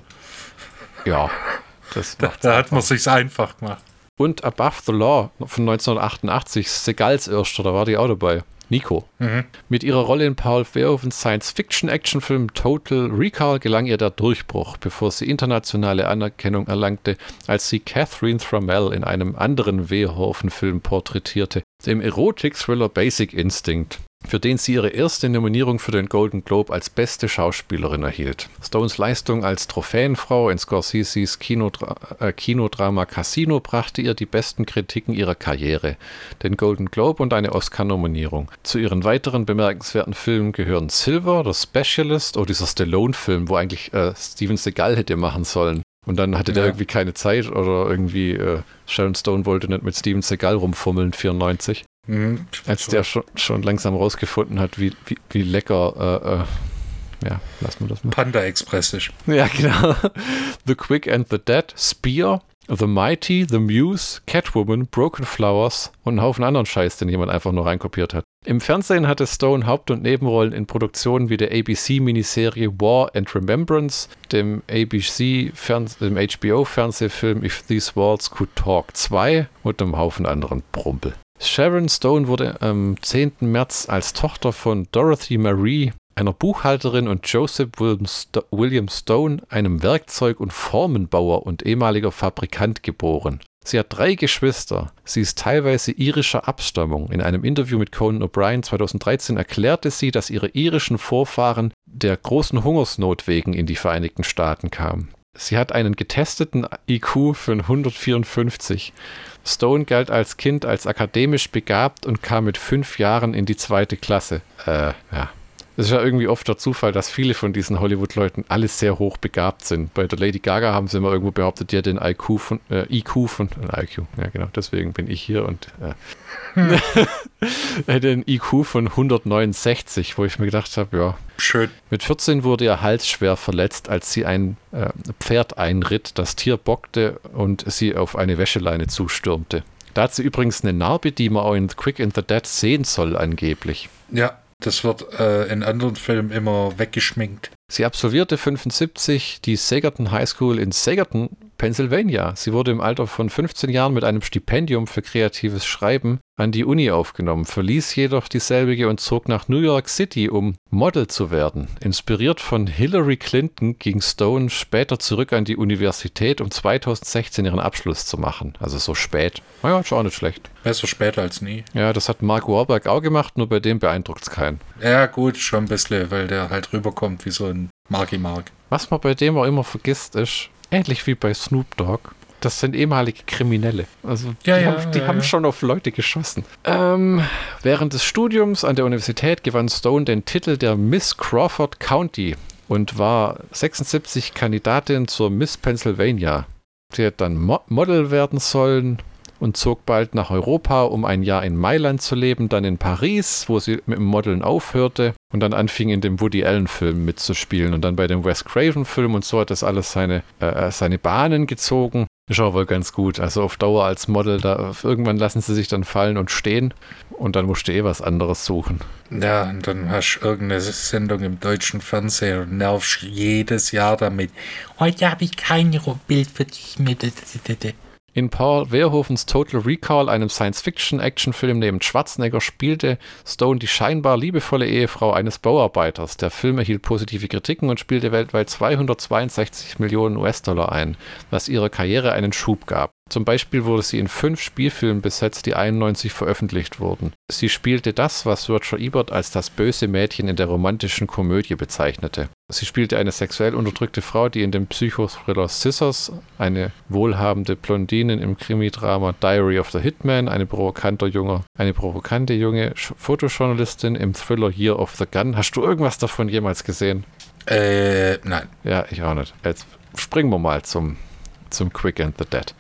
Ja. Das Da, da hat man sich's einfach gemacht. Und Above the Law von 1988, Segals erster, da war die auch dabei. Nico. Mhm. Mit ihrer Rolle in Paul Verhoevens Science-Fiction-Actionfilm Total Recall gelang ihr der Durchbruch, bevor sie internationale Anerkennung erlangte, als sie Catherine Thramell in einem anderen Verhoeven-Film porträtierte, dem Erotik-Thriller Basic Instinct, für den sie ihre erste Nominierung für den Golden Globe als beste Schauspielerin erhielt. Stones Leistung als Trophäenfrau in Scorseses Kinodra äh, Kinodrama Casino brachte ihr die besten Kritiken ihrer Karriere, den Golden Globe und eine Oscar-Nominierung. Zu ihren weiteren bemerkenswerten Filmen gehören Silver, The Specialist oder dieser Stallone-Film, wo eigentlich äh, Steven Seagal hätte machen sollen. Und dann hatte der Ja. irgendwie keine Zeit oder irgendwie äh, Sharon Stone wollte nicht mit Steven Seagal rumfummeln, 94. Mhm. Als der schon, schon langsam rausgefunden hat, wie, wie, wie lecker, äh, äh, ja, lassen wir das mal. Panda Express ist. Ja, genau. The Quick and the Dead, Spear, The Mighty, The Muse, Catwoman, Broken Flowers und einen Haufen anderen Scheiß, den jemand einfach nur reinkopiert hat. Im Fernsehen hatte Stone Haupt- und Nebenrollen in Produktionen wie der ABC-Miniserie War and Remembrance, dem ABC-HBO-Fernsehfilm If These Walls Could Talk 2 und einem Haufen anderen Brumpel. Sharon Stone wurde am 10. März als Tochter von Dorothy Marie einer Buchhalterin und Joseph William Stone, einem Werkzeug- und Formenbauer und ehemaliger Fabrikant, geboren. Sie hat drei Geschwister. Sie ist teilweise irischer Abstammung. In einem Interview mit Conan O'Brien 2013 erklärte sie, dass ihre irischen Vorfahren der großen Hungersnot wegen in die Vereinigten Staaten kamen. Sie hat einen getesteten IQ von 154. Stone galt als Kind als akademisch begabt und kam mit fünf Jahren in die zweite Klasse. Äh, ja. Es ist ja irgendwie oft der Zufall, dass viele von diesen Hollywood-Leuten alle sehr hoch begabt sind. Bei der Lady Gaga haben sie immer irgendwo behauptet, die hat den IQ von, äh, IQ von, äh, IQ, ja genau, deswegen bin ich hier und äh, den IQ von 169, wo ich mir gedacht habe, ja. Schön. Mit 14 wurde ihr Hals schwer verletzt, als sie ein äh, Pferd einritt, das Tier bockte und sie auf eine Wäscheleine zustürmte. Da hat sie übrigens eine Narbe, die man auch in Quick and the Dead sehen soll, angeblich. Ja, das wird äh, in anderen Filmen immer weggeschminkt. Sie absolvierte 75 die Sagerton High School in Sagerton, Pennsylvania. Sie wurde im Alter von 15 Jahren mit einem Stipendium für kreatives Schreiben an die Uni aufgenommen, verließ jedoch dieselbige und zog nach New York City, um Model zu werden. Inspiriert von Hillary Clinton ging Stone später zurück an die Universität, um 2016 ihren Abschluss zu machen. Also so spät. Naja, ist auch nicht schlecht. Besser später als nie. Ja, das hat Mark Warburg auch gemacht, nur bei dem beeindruckt es keinen. Ja, gut, schon ein bisschen, weil der halt rüberkommt wie so ein Marky Mark. Was man bei dem auch immer vergisst, ist, ähnlich wie bei Snoop Dogg, das sind ehemalige Kriminelle. Also ja, die, ja, haben, die ja, haben schon auf Leute geschossen. Ähm, während des Studiums an der Universität gewann Stone den Titel der Miss Crawford County und war 76 Kandidatin zur Miss Pennsylvania. Sie hat dann Mo Model werden sollen und zog bald nach Europa, um ein Jahr in Mailand zu leben, dann in Paris, wo sie mit dem Modeln aufhörte und dann anfing in dem Woody Allen-Film mitzuspielen und dann bei dem Wes Craven-Film und so hat das alles seine, äh, seine Bahnen gezogen. Ist auch wohl ganz gut. Also auf Dauer als Model, da irgendwann lassen sie sich dann fallen und stehen und dann musst du eh was anderes suchen. Ja, und dann hast du irgendeine Sendung im deutschen Fernsehen und nervst jedes Jahr damit. Heute habe ich kein Bild für dich mit. In Paul Verhoevens Total Recall, einem Science-Fiction-Actionfilm neben Schwarzenegger, spielte Stone die scheinbar liebevolle Ehefrau eines Bauarbeiters. Der Film erhielt positive Kritiken und spielte weltweit 262 Millionen US-Dollar ein, was ihrer Karriere einen Schub gab. Zum Beispiel wurde sie in fünf Spielfilmen besetzt, die 91 veröffentlicht wurden. Sie spielte das, was Roger Ebert als das böse Mädchen in der romantischen Komödie bezeichnete. Sie spielte eine sexuell unterdrückte Frau, die in dem Psychothriller Scissors, eine wohlhabende Blondine im Krimidrama Diary of the Hitman, eine provokante junge, eine provokante junge Fotojournalistin im Thriller Year of the Gun. Hast du irgendwas davon jemals gesehen? Äh, nein. Ja, ich auch nicht. Jetzt springen wir mal zum zum Quick and the Dead.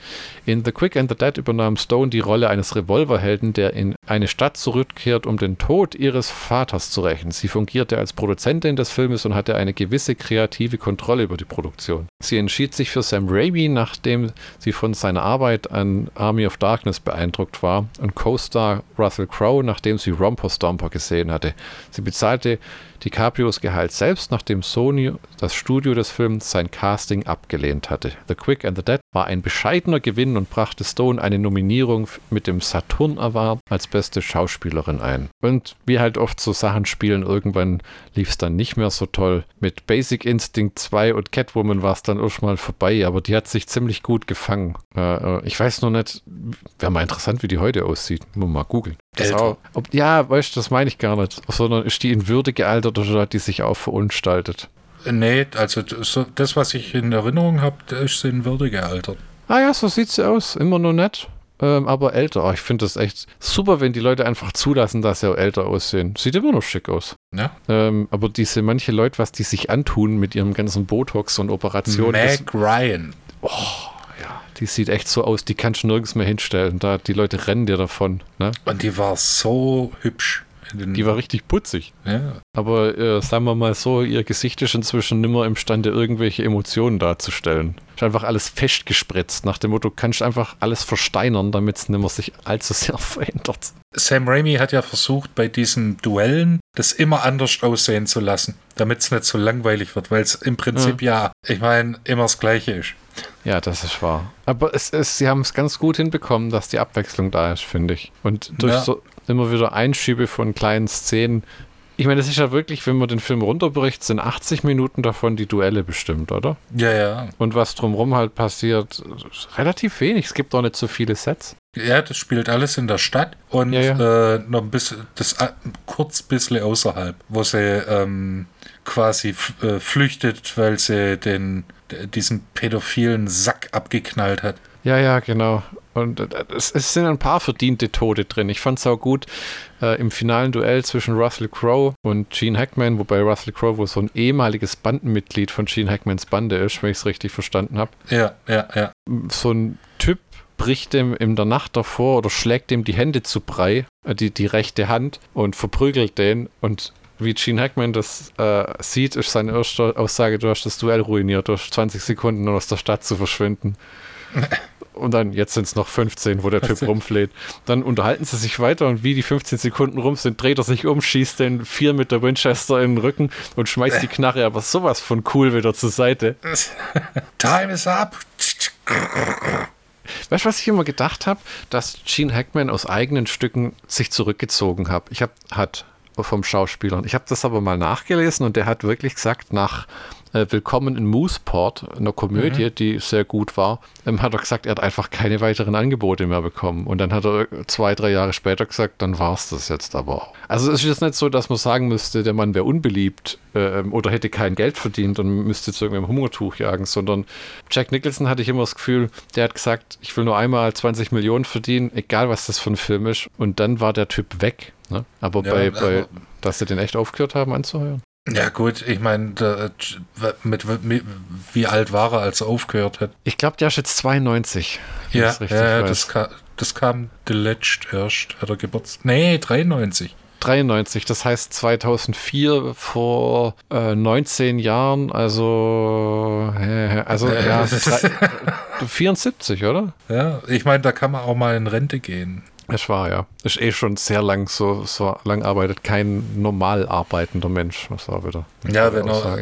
In The Quick and the Dead übernahm Stone die Rolle eines Revolverhelden, der in eine Stadt zurückkehrt, um den Tod ihres Vaters zu rächen. Sie fungierte als Produzentin des Filmes und hatte eine gewisse kreative Kontrolle über die Produktion. Sie entschied sich für Sam Raimi, nachdem sie von seiner Arbeit an Army of Darkness beeindruckt war, und Co-Star Russell Crowe, nachdem sie Romper Stomper gesehen hatte. Sie bezahlte DiCaprios Gehalt selbst, nachdem Sony, das Studio des Films, sein Casting abgelehnt hatte. The Quick and the Dead war ein bescheidener Gewinn und brachte Stone eine Nominierung mit dem Saturn Award als beste Schauspielerin ein. Und wie halt oft so Sachen spielen, irgendwann lief es dann nicht mehr so toll. Mit Basic Instinct 2 und Catwoman war es dann auch schon mal vorbei, aber die hat sich ziemlich gut gefangen. Äh, ich weiß noch nicht, wäre mal interessant, wie die heute aussieht. Muss mal googeln. Auch, ob, ja, weißt du, das meine ich gar nicht. Sondern ist die in Würde gealtert oder hat die sich auch verunstaltet? Nee, also so, das, was ich in Erinnerung habe, ist sie in Würde gealtert. Ah ja, so sieht sie aus. Immer noch nett, ähm, aber älter. Oh, ich finde das echt super, wenn die Leute einfach zulassen, dass sie auch älter aussehen. Sieht immer noch schick aus. Ja. Ähm, aber diese manche Leute, was die sich antun mit ihrem ganzen Botox und Operationen. Meg Ryan. Oh, die sieht echt so aus, die kannst du nirgends mehr hinstellen. Da, die Leute rennen dir davon. Ne? Und die war so hübsch Die war richtig putzig. ja. Aber äh, sagen wir mal so, ihr Gesicht ist inzwischen nimmer imstande, irgendwelche Emotionen darzustellen. Ist einfach alles festgespritzt, nach dem Motto, kannst einfach alles versteinern, damit es nimmer sich allzu sehr verändert. Sam Raimi hat ja versucht, bei diesen Duellen das immer anders aussehen zu lassen, damit es nicht so langweilig wird, weil es im Prinzip ja, ich meine, immer das Gleiche ist. Ja, das ist wahr. Aber es, es, sie haben es ganz gut hinbekommen, dass die Abwechslung da ist, finde ich. Und durch Ja. so immer wieder Einschübe von kleinen Szenen. Ich meine, das ist ja wirklich, wenn man den Film runterbricht, sind 80 Minuten davon die Duelle bestimmt, oder? Ja, ja. Und was drumherum halt passiert, ist relativ wenig. Es gibt auch nicht so viele Sets. Ja, das spielt alles in der Stadt und Ja, ja. Äh, noch ein bisschen, das äh, kurz ein bisschen außerhalb, wo sie ähm, quasi äh, flüchtet, weil sie den, diesen pädophilen Sack abgeknallt hat. Ja, ja, genau. Und äh, es, es sind ein paar verdiente Tode drin. Ich fand es auch gut äh, im finalen Duell zwischen Russell Crowe und Gene Hackman, wobei Russell Crowe wohl so ein ehemaliges Bandenmitglied von Gene Hackmans Bande ist, wenn ich es richtig verstanden habe. Ja, ja, ja. So ein Typ bricht dem in der Nacht davor oder schlägt dem die Hände zu Brei, äh, die, die rechte Hand, und verprügelt den. Und wie Gene Hackman das äh, sieht, ist seine erste Aussage, du hast das Duell ruiniert, durch 20 Sekunden aus der Stadt zu verschwinden. Und dann, jetzt sind es noch 15, wo der Typ rumfleht. Dann unterhalten sie sich weiter und wie die 15 Sekunden rum sind, dreht er sich um, schießt den vier mit der Winchester in den Rücken und schmeißt die Knarre aber sowas von cool wieder zur Seite. Time is up. Weißt du, was ich immer gedacht habe? Dass Gene Hackman aus eigenen Stücken sich zurückgezogen hat. Ich habe hat vom Schauspielern. Ich habe das aber mal nachgelesen und der hat wirklich gesagt, nach äh, Willkommen in Mooseport, einer Komödie, die sehr gut war, ähm, hat er gesagt, er hat einfach keine weiteren Angebote mehr bekommen. Und dann hat er zwei, drei Jahre später gesagt, dann war es das jetzt aber auch. Also es ist jetzt nicht so, dass man sagen müsste, der Mann wäre unbeliebt ähm, oder hätte kein Geld verdient und müsste zu irgendeinem Hungertuch jagen, sondern Jack Nicholson hatte ich immer das Gefühl, der hat gesagt, ich will nur einmal 20 Millionen verdienen, egal was das für ein Film ist. Und dann war der Typ weg. Ne? Aber Ja, bei, bei, dass sie den echt aufgehört haben anzuheuern. Ja, gut, ich meine, mit, mit, wie alt war er, als er aufgehört hat? Ich glaube, der ist jetzt 92. wenn Ja, ja das, kam, das kam letzt erst, hat er Geburtstag. Nee, 93. 93, das heißt 2004 vor äh, 19 Jahren, also, äh, also Äh, ja, das drei, 74, oder? Ja, ich meine, da kann man auch mal in Rente gehen. Es war ja. Ist eh schon sehr lang, so, so lang arbeitet kein normal arbeitender Mensch. Das war wieder. Ja, wenn er,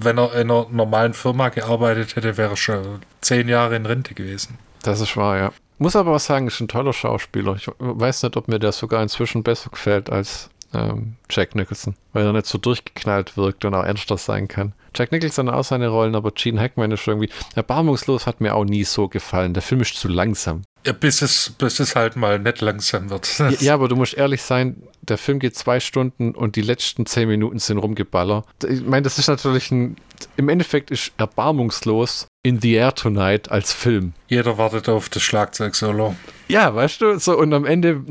wenn er in einer normalen Firma gearbeitet hätte, wäre er schon zehn Jahre in Rente gewesen. Das ist wahr, ja. Muss aber auch sagen, ist ein toller Schauspieler. Ich weiß nicht, ob mir der sogar inzwischen besser gefällt als ähm, Jack Nicholson, weil er nicht so durchgeknallt wirkt und auch ernster sein kann. Jack Nicholson hat auch seine Rollen, aber Gene Hackman ist irgendwie erbarmungslos, hat mir auch nie so gefallen. Der Film ist zu langsam. Ja, bis, es, bis es halt mal nicht langsam wird. Ja, ja, aber du musst ehrlich sein, der Film geht zwei Stunden und die letzten zehn Minuten sind rumgeballer. Ich meine, das ist natürlich ein, im Endeffekt ist erbarmungslos In the Air Tonight als Film. Jeder wartet auf das Schlagzeug-Solo. Ja, weißt du, so und am Ende,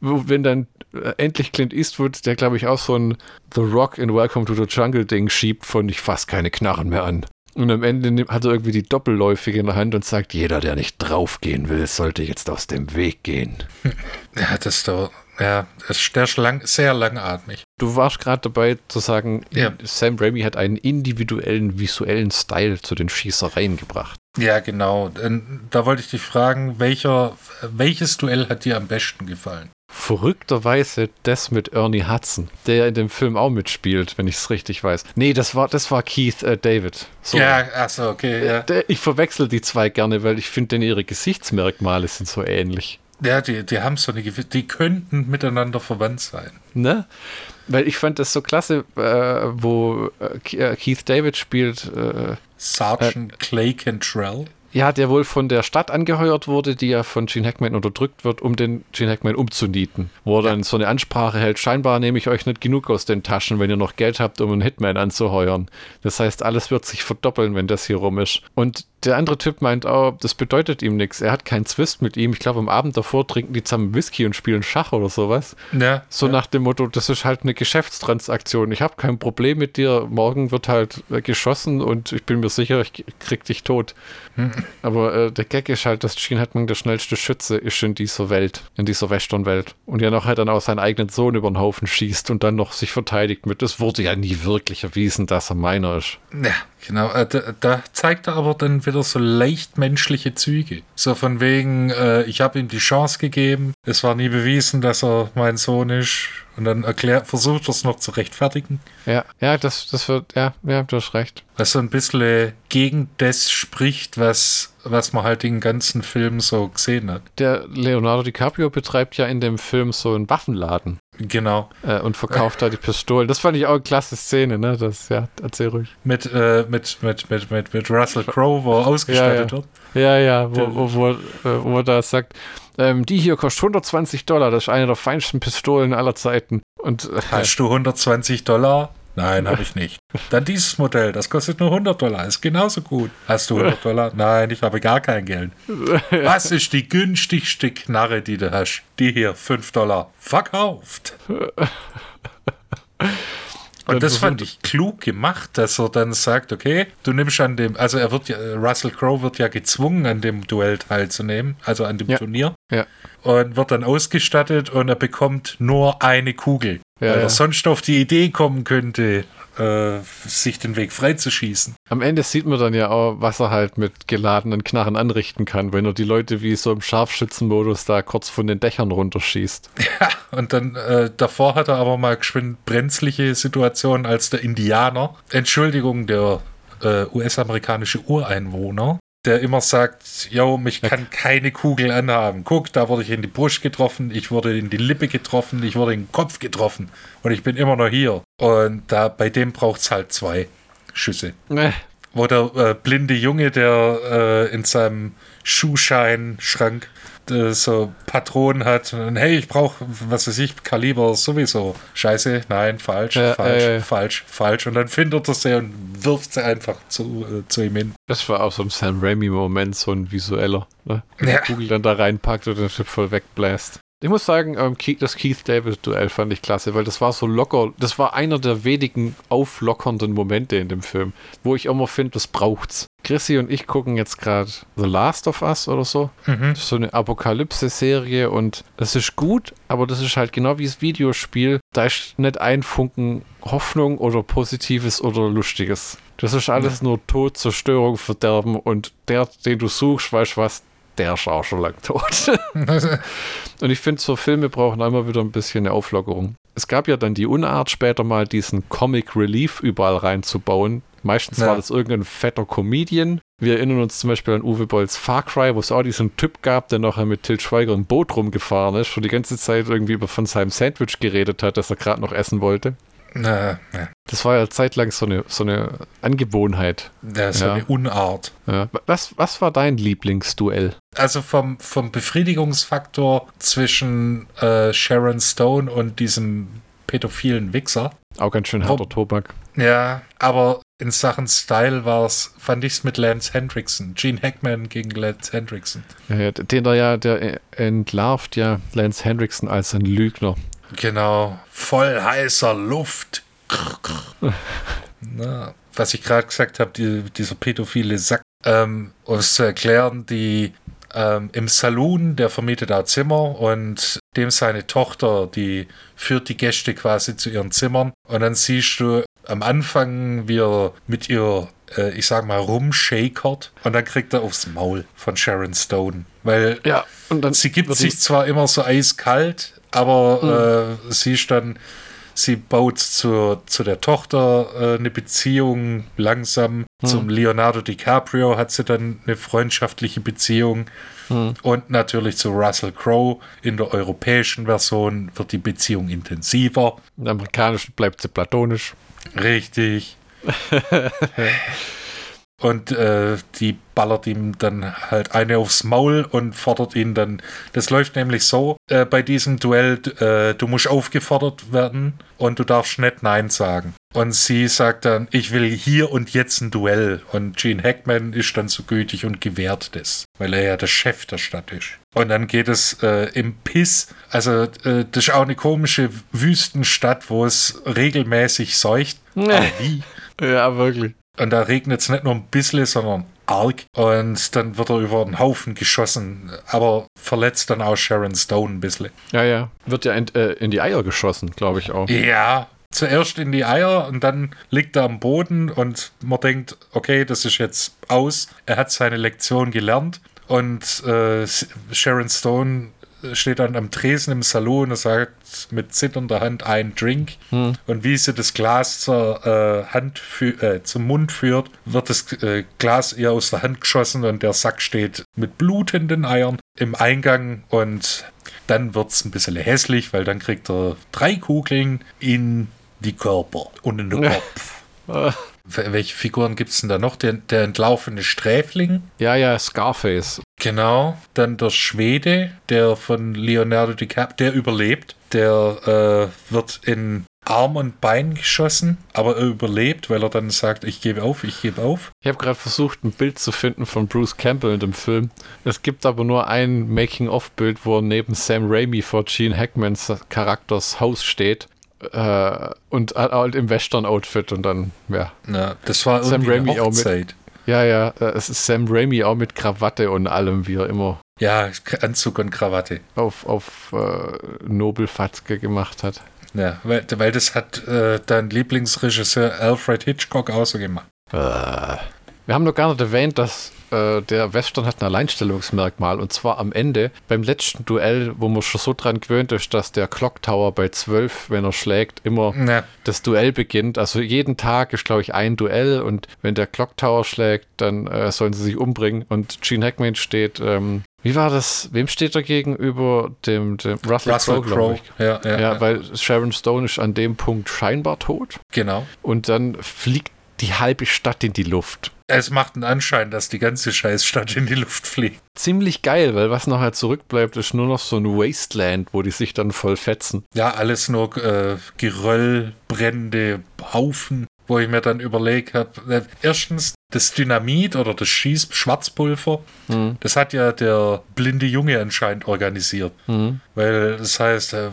wenn dann äh, endlich Clint Eastwood, der glaube ich auch so ein The Rock in Welcome to the Jungle Ding schiebt von ich fass keine Knarren mehr an. Und am Ende hat er irgendwie die Doppelläufige in der Hand und sagt, jeder, der nicht draufgehen will, sollte jetzt aus dem Weg gehen. Ja, das ist doch, ja, das ist, lang, sehr langatmig. Du warst gerade dabei zu sagen, Ja. Sam Raimi hat einen individuellen visuellen Style zu den Schießereien gebracht. Ja, genau. Da wollte ich dich fragen, welcher, welches Duell hat dir am besten gefallen? Verrückterweise das mit Ernie Hudson, der in dem Film auch mitspielt, wenn ich es richtig weiß. Nee, das war, das war Keith äh, David. So. Ja, achso, okay, ja. Der, ich verwechsel die zwei gerne, weil ich finde, denn ihre Gesichtsmerkmale sind so ähnlich. Ja, die, die haben so eine gewisse, die könnten miteinander verwandt sein. Ne? Weil ich fand das so klasse, äh, wo äh, äh, Keith David spielt, äh, Sergeant Clay Cantrell. Ja, der wohl von der Stadt angeheuert wurde, die ja von Gene Hackman unterdrückt wird, um den Gene Hackman umzunieten. Wo er dann so eine Ansprache hält, scheinbar nehme ich euch nicht genug aus den Taschen, wenn ihr noch Geld habt, um einen Hitman anzuheuern. Das heißt, alles wird sich verdoppeln, wenn das hier rum ist. Und der andere Typ meint auch, das bedeutet ihm nichts. Er hat keinen Zwist mit ihm. Ich glaube, am Abend davor trinken die zusammen Whisky und spielen Schach oder sowas. Ja, So ja. nach dem Motto, das ist halt eine Geschäftstransaktion. Ich habe kein Problem mit dir. Morgen wird halt äh, geschossen und ich bin mir sicher, ich krieg dich tot. Hm. Aber äh, der Gag ist halt, dass Gene Hackman der schnellste Schütze ist in dieser Welt, in dieser Western-Welt. Und ja noch halt dann auch seinen eigenen Sohn über den Haufen schießt und dann noch sich verteidigt mit. Das wurde ja nie wirklich erwiesen, dass er meiner ist. Ja, genau. Äh, Da, da zeigt er aber dann wieder so leicht menschliche Züge. So von wegen, äh, ich habe ihm die Chance gegeben. Es war nie bewiesen, dass er mein Sohn ist. Und dann erklärt, versucht er es noch zu rechtfertigen. Ja, ja, das, das wird, ja, ja, du hast recht. Was so ein bisschen gegen das spricht, was, was man halt den ganzen Film so gesehen hat. Der Leonardo DiCaprio betreibt ja in dem Film so einen Waffenladen. Genau. äh, und verkauft da die Pistolen. Das fand ich auch eine klasse Szene, ne? Das, ja, erzähl ruhig. Mit, äh, mit, mit, mit, mit, mit Russell Crowe, wo er ausgestattet Ja, wird. Ja, ja, wo, wo, wo, äh, wo er da sagt, ähm, die hier kostet 120 Dollar, das ist eine der feinsten Pistolen aller Zeiten. Und äh, Hast du 120 Dollar? Nein, habe ich nicht. Dann dieses Modell, das kostet nur 100 Dollar, ist genauso gut. Hast du 100 Dollar? Nein, ich habe gar kein Geld. Was ist die günstigste Knarre, die du hast? Die hier, 5 Dollar. Verkauft. Und das fand ich klug gemacht, dass er dann sagt, okay, du nimmst an dem, also er wird ja, Russell Crowe wird ja gezwungen, an dem Duell teilzunehmen, also an dem Ja. Turnier. Ja. Und wird dann ausgestattet und er bekommt nur eine Kugel. Ja, weil er sonst auf die Idee kommen könnte, äh, sich den Weg freizuschießen. am Ende sieht man dann ja auch, was er halt mit geladenen Knarren anrichten kann, wenn er die Leute wie so im Scharfschützenmodus da kurz von den Dächern runterschießt. Und dann äh, davor hat er aber mal geschwind brenzliche Situation als der Indianer. Entschuldigung, der äh, US-amerikanische Ureinwohner, der immer sagt, yo, mich kann keine Kugel anhaben. Guck, da wurde ich in die Brust getroffen, ich wurde in die Lippe getroffen, ich wurde in den Kopf getroffen und ich bin immer noch hier. Und da bei dem braucht es halt zwei Schüsse. Ne, Wo der äh, blinde Junge, der äh, in seinem Schuhscheinschrank äh, so Patronen hat und hey, ich brauche, was weiß ich, Kaliber sowieso. Scheiße, nein, falsch, Ja, falsch, äh, falsch, falsch. Und dann findet er sie und wirft sie einfach zu, äh, zu ihm hin. das war auch so ein Sam Raimi-Moment, so ein visueller. Ne? Wenn Ja. Kugel dann da reinpackt und Typ voll wegbläst. Ich muss sagen, ähm, Keith- das Keith David-Duell fand ich klasse, weil das war so locker. Das war einer der wenigen auflockernden Momente in dem Film, wo ich immer finde, das braucht's. Chrissy und ich gucken jetzt gerade The Last of Us oder so. Mhm. Das ist so eine Apokalypse-Serie und das ist gut, aber das ist halt genau wie das Videospiel. Da ist nicht ein Funken Hoffnung oder Positives oder Lustiges. Das ist alles nur Tod, Zerstörung, Verderben und der, den du suchst, weißt du was, der ist auch schon lang tot. Und ich finde, so Filme brauchen immer wieder ein bisschen eine Auflockerung. Es gab ja dann die Unart, später mal diesen Comic Relief überall reinzubauen. Meistens Ja. war das irgendein fetter Comedian. Wir erinnern uns zum Beispiel an Uwe Bolls Far Cry, wo es auch diesen Typ gab, der nachher mit Til Schweiger ein Boot rumgefahren ist und die ganze Zeit irgendwie über von seinem Sandwich geredet hat, das er gerade noch essen wollte. Na, ja. Das war ja zeitlang so eine, so eine Angewohnheit. Ja, so Ja. eine Unart. Ja. Was, was war dein Lieblingsduell? Also vom, vom Befriedigungsfaktor zwischen äh, Sharon Stone und diesem pädophilen Wichser. Auch ganz schön harter Tobak. Ja, aber in Sachen Style war's, fand ich's mit Lance Hendrickson. Gene Hackman gegen Lance Hendrickson. Ja, ja, den da ja, der entlarvt ja Lance Hendrickson als ein Lügner. Genau, voll heißer Luft. Na, was ich gerade gesagt habe, die, dieser pädophile Sack, ähm, um es zu erklären, die ähm, im Saloon, der vermietet da Zimmer und dem seine Tochter, die führt die Gäste quasi zu ihren Zimmern. Und dann siehst du am Anfang, wie er mit ihr, äh, ich sag mal, rumshakert und dann kriegt er aufs Maul von Sharon Stone, weil Ja, und dann Sie gibt sich zwar immer so eiskalt, aber äh, sie ist dann, sie baut zu, zu der Tochter äh, eine Beziehung langsam. Zum Leonardo DiCaprio hat sie dann eine freundschaftliche Beziehung. Und natürlich zu Russell Crowe. In der europäischen Version wird die Beziehung intensiver. im amerikanischen bleibt sie platonisch. Richtig. Und äh, die ballert ihm dann halt eine aufs Maul und fordert ihn dann. Das läuft nämlich so äh, bei diesem Duell: äh, Du musst aufgefordert werden und du darfst nicht Nein sagen. Und sie sagt dann, ich will hier und jetzt ein Duell. Und Gene Hackman ist dann so gütig und gewährt das, weil er ja der Chef der Stadt ist. Und dann geht es äh, im Piss. Also, äh, das ist auch eine komische Wüstenstadt, wo es regelmäßig seucht. Aber wie? Ja, wirklich. Und da regnet es nicht nur ein bisschen, sondern arg. Und dann wird er über einen Haufen geschossen, aber verletzt dann auch Sharon Stone ein bisschen. Ja, ja. Wird ja in, äh, in die Eier geschossen, glaube ich auch. Ja, zuerst in die Eier und dann liegt er am Boden und man denkt, okay, das ist jetzt aus. Er hat seine Lektion gelernt und äh, Sharon Stone steht dann am Tresen im Salon und sagt mit zitternder Hand einen Drink. Hm. Und wie sie das Glas zur äh, Hand äh, zum Mund führt, wird das äh, Glas ihr aus der Hand geschossen und der Sack steht mit blutenden Eiern im Eingang und dann wird es ein bisschen hässlich, weil dann kriegt er drei Kugeln in die Körper und in den Kopf. Wel- Welche Figuren gibt es denn da noch? Der, der entlaufene Sträfling. ja, ja, Scarface. Genau. Dann der Schwede, der von Leonardo DiCaprio, der überlebt. Der äh, wird in Arm und Bein geschossen, aber er überlebt, weil er dann sagt, ich gebe auf, ich gebe auf. Ich habe gerade versucht, ein Bild zu finden von Bruce Campbell in dem Film. Es gibt aber nur ein Making-of-Bild, wo neben Sam Raimi vor Gene Hackmans Charakters Haus steht. Äh, und halt im Western-Outfit und dann, ja. Na, das war Sam Raimi auch mit- Hochzeit. Ja, ja, äh, es ist Sam Raimi auch mit Krawatte und allem, wie er immer Ja, Anzug und Krawatte. auf, auf äh, Nobelfatzke gemacht hat. Ja, weil, weil das hat äh, dein Lieblingsregisseur Alfred Hitchcock auch so gemacht. Äh. Wir haben noch gar nicht erwähnt, dass äh, der Western hat ein Alleinstellungsmerkmal und zwar am Ende beim letzten Duell, wo man schon so dran gewöhnt ist, dass der Clock Tower bei 12, wenn er schlägt, immer Na, das Duell beginnt. Also jeden Tag ist, glaube ich, ein Duell und wenn der Clock Tower schlägt, dann äh, sollen sie sich umbringen. Und Gene Hackman steht, ähm, wie war das? Wem steht er gegenüber? Dem, dem Russell, Russell Crowe. Ja, ja, Ja, ja, weil Sharon Stone ist an dem Punkt scheinbar tot genau. und dann fliegt die halbe Stadt in die Luft. Es macht einen Anschein, dass die ganze Scheißstadt in die Luft fliegt. Ziemlich geil, weil was nachher zurückbleibt, ist nur noch so ein Wasteland, wo die sich dann voll fetzen. Ja, alles nur äh, Geröll, brennende Haufen, wo ich mir dann überlegt habe, erstens, das Dynamit oder das Schieß Schwarzpulver, Hm. das hat ja der blinde Junge anscheinend organisiert. Mhm. Weil das heißt, äh,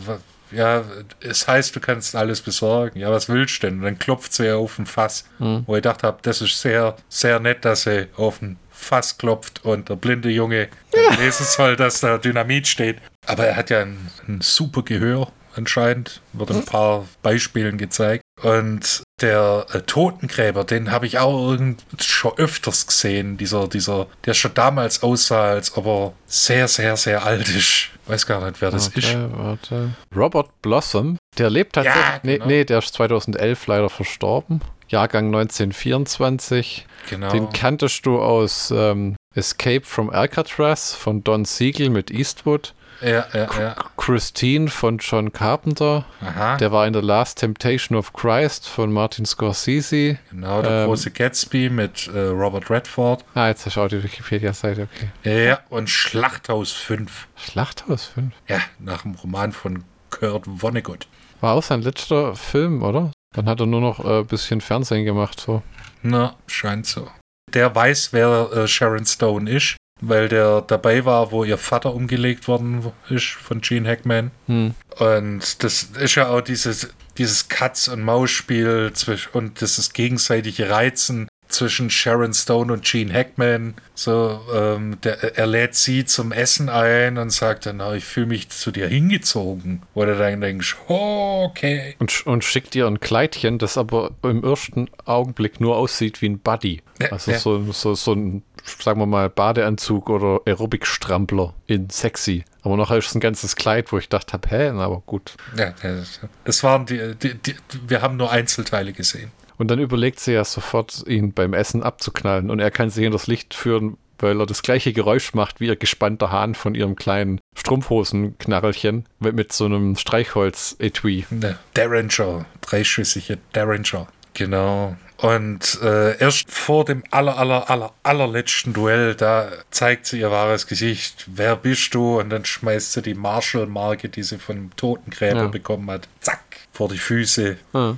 ja, es heißt, du kannst alles besorgen. Ja, was willst du denn? Und dann klopft sie ja auf ein Fass. Mhm. Wo ich gedacht habe, das ist sehr, sehr nett, dass sie auf ein Fass klopft und der blinde Junge dann lesen soll, dass da Dynamit steht. Aber er hat ja ein, ein super Gehör anscheinend. Wird in ein paar Beispielen gezeigt. Und der äh, Totengräber, den habe ich auch irgend schon öfters gesehen. Dieser, dieser, der schon damals aussah, als ob er sehr, sehr, sehr alt ist. Weiß gar nicht, wer das ist. warte, warte. Robert Blossom, der lebt tatsächlich. Ja, genau. nee, nee, der ist 2011 leider verstorben. Jahrgang 1924. Genau. Den kanntest du aus ähm, Escape from Alcatraz von Don Siegel mit Eastwood. Ja, ja, ja. Christine von John Carpenter. Aha. Der war in The Last Temptation of Christ von Martin Scorsese. genau, der ähm, große Gatsby mit äh, Robert Redford. Ah, jetzt hast du auch die Wikipedia-Seite, okay. Ja, und Schlachthaus 5. Schlachthaus 5. Ja, nach dem Roman von Kurt Vonnegut. War auch sein letzter Film, oder? Dann hat er nur noch ein äh, bisschen Fernsehen gemacht, so. Na, scheint so. Der weiß, wer äh, Sharon Stone ist, weil der dabei war, wo ihr Vater umgelegt worden ist von Gene Hackman. Hm. Und das ist ja auch dieses, dieses Katz- und Maus-Spiel und dieses gegenseitige Reizen zwischen Sharon Stone und Gene Hackman. So, ähm, der, er lädt sie zum Essen ein und sagt dann, "Na, ich fühle mich zu dir hingezogen. Wo du dann denkst, oh, okay. Und, und schickt ihr ein Kleidchen, das aber im ersten Augenblick nur aussieht wie ein Buddy. Also ja. so, so, so ein, sagen wir mal, Badeanzug oder Aerobic-Strampler in sexy. Aber nachher ist es ein ganzes Kleid, wo ich dachte, hab, hä, na, aber gut. Ja, das- das waren die, die, die, wir haben nur Einzelteile gesehen. Und dann überlegt sie ja sofort, ihn beim Essen abzuknallen. Und er kann sie in das Licht führen, weil er das gleiche Geräusch macht wie ihr gespannter Hahn von ihrem kleinen Strumpfhosenknarrelchen mit mit so einem Streichholz-Etui. Ne, Derringer, dreischüssige Derringer. Genau. Und äh, erst vor dem aller, aller, aller, allerletzten Duell, da zeigt sie ihr wahres Gesicht. Wer bist du? Und dann schmeißt sie die Marshall-Marke, die sie vom Totengräber Ja. bekommen hat, zack, vor die Füße. Ah.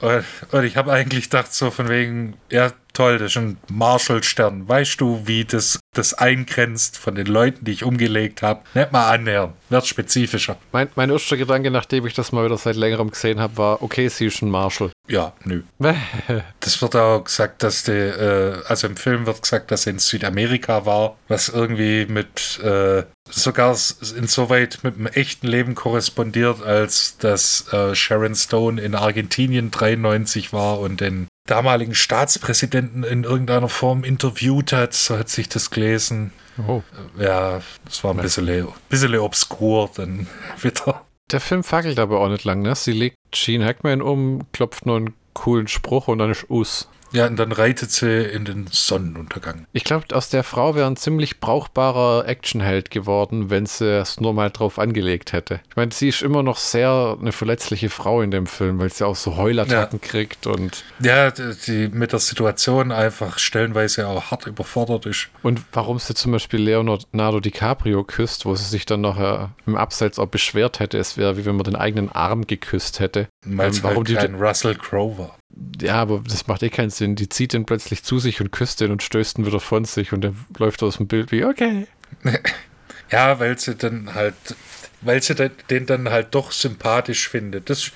Und, und ich habe eigentlich gedacht, so von wegen, ja, toll, das ist ein Marshall-Stern. Weißt du, wie das, das eingrenzt von den Leuten, die ich umgelegt habe? Nicht mal annähern, wird spezifischer. Mein, mein erster Gedanke, nachdem ich das mal wieder seit längerem gesehen habe, war, okay, sie ist ein Marshall. Ja, nö. Das wird auch gesagt, dass die, äh, also im Film wird gesagt, dass sie in Südamerika war, was irgendwie mit, äh, sogar insoweit mit dem echten Leben korrespondiert, als dass äh, Sharon Stone in Argentinien 93 war und den damaligen Staatspräsidenten in irgendeiner Form interviewt hat. So hat sich das gelesen. Oh. Ja, das war ein bisschen, bisschen obskur dann wieder. Der Film fackelt aber auch nicht lang, ne? Sie legt Gene Hackman um, klopft nur einen coolen Spruch und dann ist Us. Ja, und dann reitet sie in den Sonnenuntergang. Ich glaube, aus der Frau wäre ein ziemlich brauchbarer Actionheld geworden, wenn sie es nur mal drauf angelegt hätte. Ich meine, sie ist immer noch sehr eine verletzliche Frau in dem Film, weil sie auch so Heulattacken ja. kriegt und. Ja, die mit der Situation einfach stellenweise auch hart überfordert ist. Und warum sie zum Beispiel Leonardo DiCaprio küsst, wo sie sich dann nachher im Abseits auch beschwert hätte, es wäre wie wenn man den eigenen Arm geküsst hätte. Weil ähm, warum halt kein die, Russell Crowe war ja, aber das macht eh keinen Sinn. Die zieht ihn plötzlich zu sich und küsst ihn und stößt ihn wieder von sich und er läuft aus dem Bild wie, okay. Ja, weil sie dann halt, weil sie den dann halt doch sympathisch findet. Das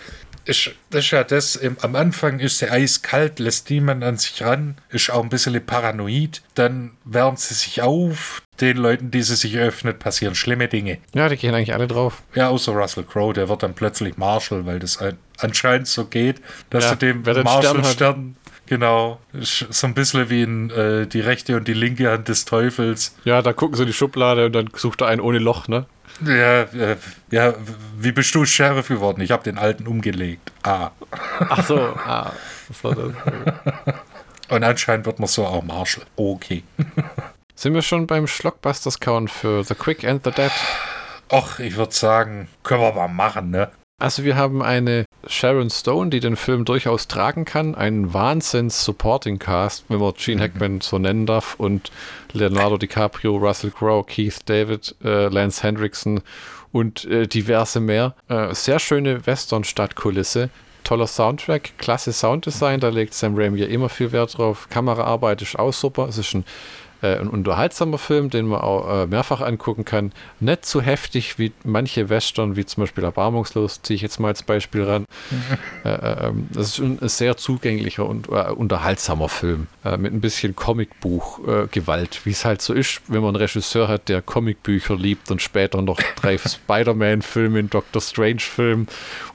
ist, das ist ja das, im, am Anfang ist sie eiskalt, lässt niemand an sich ran, ist auch ein bisschen paranoid, dann wärmt sie sich auf, den Leuten, die sie sich öffnet, passieren schlimme Dinge. Ja, die gehen eigentlich alle drauf. Ja, außer Russell Crowe, der wird dann plötzlich Marshall, weil das anscheinend so geht, dass ja, du dem Marshall-Stern Genau, so ein bisschen wie in äh, die rechte und die linke Hand des Teufels. Ja, da gucken sie in die Schublade und dann sucht er einen ohne Loch, ne? Ja, äh, ja, wie bist du Sheriff geworden? Ich habe den alten umgelegt. Ah. Ach so, ah, das war das. Und anscheinend wird man so auch Marshall. Okay. Sind wir schon beim Schlockbusters-Count für The Quick and the Dead? Ach, ich würde sagen, können wir mal machen, ne? Also wir haben eine Sharon Stone, die den Film durchaus tragen kann, einen Wahnsinns-Supporting-Cast, wenn man Gene mhm. Hackman so nennen darf, und Leonardo DiCaprio, Russell Crowe, Keith David, äh, Lance Hendrickson und äh, diverse mehr. Äh, sehr schöne Western-Stadtkulisse, toller Soundtrack, klasse Sounddesign, da legt Sam Raimi ja immer viel Wert drauf. Kameraarbeit ist auch super, es ist ein äh, ein unterhaltsamer Film, den man auch äh, mehrfach angucken kann. Nicht so heftig wie manche Western, wie zum Beispiel Erbarmungslos, ziehe ich jetzt mal als Beispiel ran. äh, äh, ähm, das ist ein sehr zugänglicher und äh, unterhaltsamer Film äh, mit ein bisschen Comicbuch-Gewalt, wie es halt so ist, wenn man einen Regisseur hat, der Comicbücher liebt und später noch drei Spider-Man-Filme, einen Doctor Strange-Film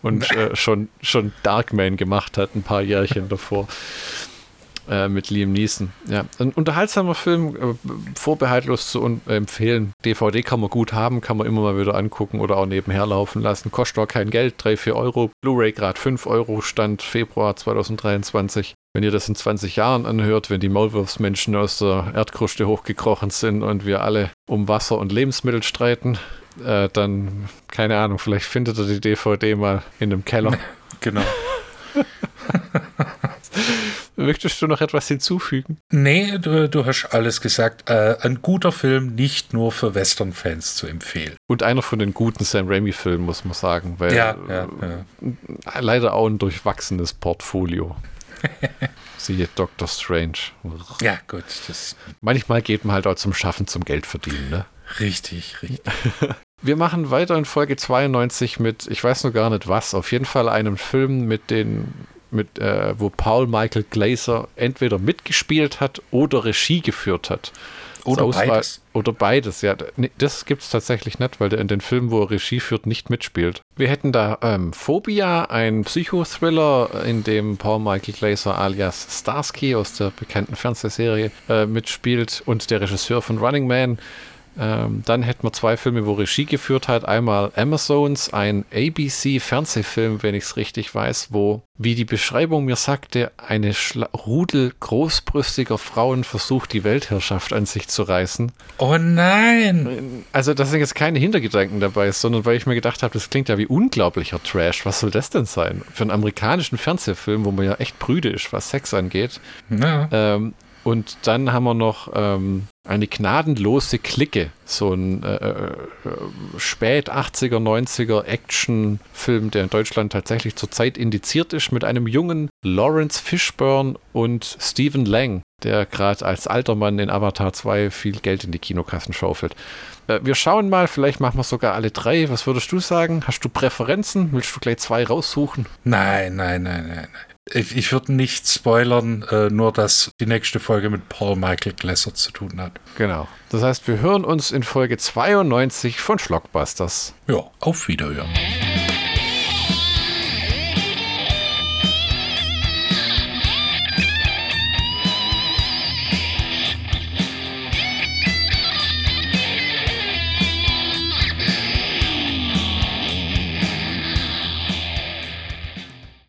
und schon, schon Darkman gemacht hat, ein paar Jährchen davor. Äh, mit Liam Neeson. Ja, ein unterhaltsamer Film, äh, vorbehaltlos zu äh, empfehlen. DVD kann man gut haben, kann man immer mal wieder angucken oder auch nebenher laufen lassen. Kostet auch kein Geld, 3, 4 Euro. Blu-ray gerade 5 Euro, Stand Februar 2023. Wenn ihr das in 20 Jahren anhört, wenn die Maulwurfsmenschen aus der Erdkruste hochgekrochen sind und wir alle um Wasser und Lebensmittel streiten, äh, dann, keine Ahnung, vielleicht findet ihr die DVD mal in einem Keller. Genau. Möchtest du noch etwas hinzufügen? Nee, du, du hast alles gesagt. Äh, ein guter Film, nicht nur für Western-Fans zu empfehlen. Und einer von den guten Sam Raimi-Filmen, muss man sagen. Weil ja, ja, ja. Leider auch ein durchwachsenes Portfolio. Siehe Doctor Strange. Ja, gut. Das Manchmal geht man halt auch zum Schaffen, zum Geld verdienen, ne? Richtig, richtig. Wir machen weiter in Folge 92 mit, ich weiß noch gar nicht was, auf jeden Fall einem Film mit den mit, äh, wo Paul Michael Glaser entweder mitgespielt hat oder Regie geführt hat. Oder Auswahl, beides. Oder beides, ja. Das gibt es tatsächlich nicht, weil der in den Filmen, wo er Regie führt, nicht mitspielt. Wir hätten da ähm, Phobia, ein Psychothriller, in dem Paul Michael Glaser alias Starsky aus der bekannten Fernsehserie äh, mitspielt und der Regisseur von Running Man ähm, dann hätten wir zwei Filme, wo Regie geführt hat. Einmal Amazons, ein ABC-Fernsehfilm, wenn ich es richtig weiß, wo, wie die Beschreibung mir sagte, eine Schla Rudel großbrüstiger Frauen versucht, die Weltherrschaft an sich zu reißen. Oh nein! Also, da sind jetzt keine Hintergedanken dabei, sondern weil ich mir gedacht habe, das klingt ja wie unglaublicher Trash. Was soll das denn sein? Für einen amerikanischen Fernsehfilm, wo man ja echt prüde ist, was Sex angeht. Ja. Ähm, und dann haben wir noch ähm, eine gnadenlose Clique. So ein äh, äh, spät 80er, 90er Actionfilm, der in Deutschland tatsächlich zurzeit indiziert ist, mit einem jungen Lawrence Fishburne und Stephen Lang, der gerade als alter Mann in Avatar 2 viel Geld in die Kinokassen schaufelt. Äh, wir schauen mal, vielleicht machen wir sogar alle drei. Was würdest du sagen? Hast du Präferenzen? Willst du gleich zwei raussuchen? Nein, nein, nein, nein. Ich, ich würde nicht spoilern, äh, nur dass die nächste Folge mit Paul Michael Glesser zu tun hat. Genau. Das heißt, wir hören uns in Folge 92 von Schlockbusters. Ja, auf Wiederhören.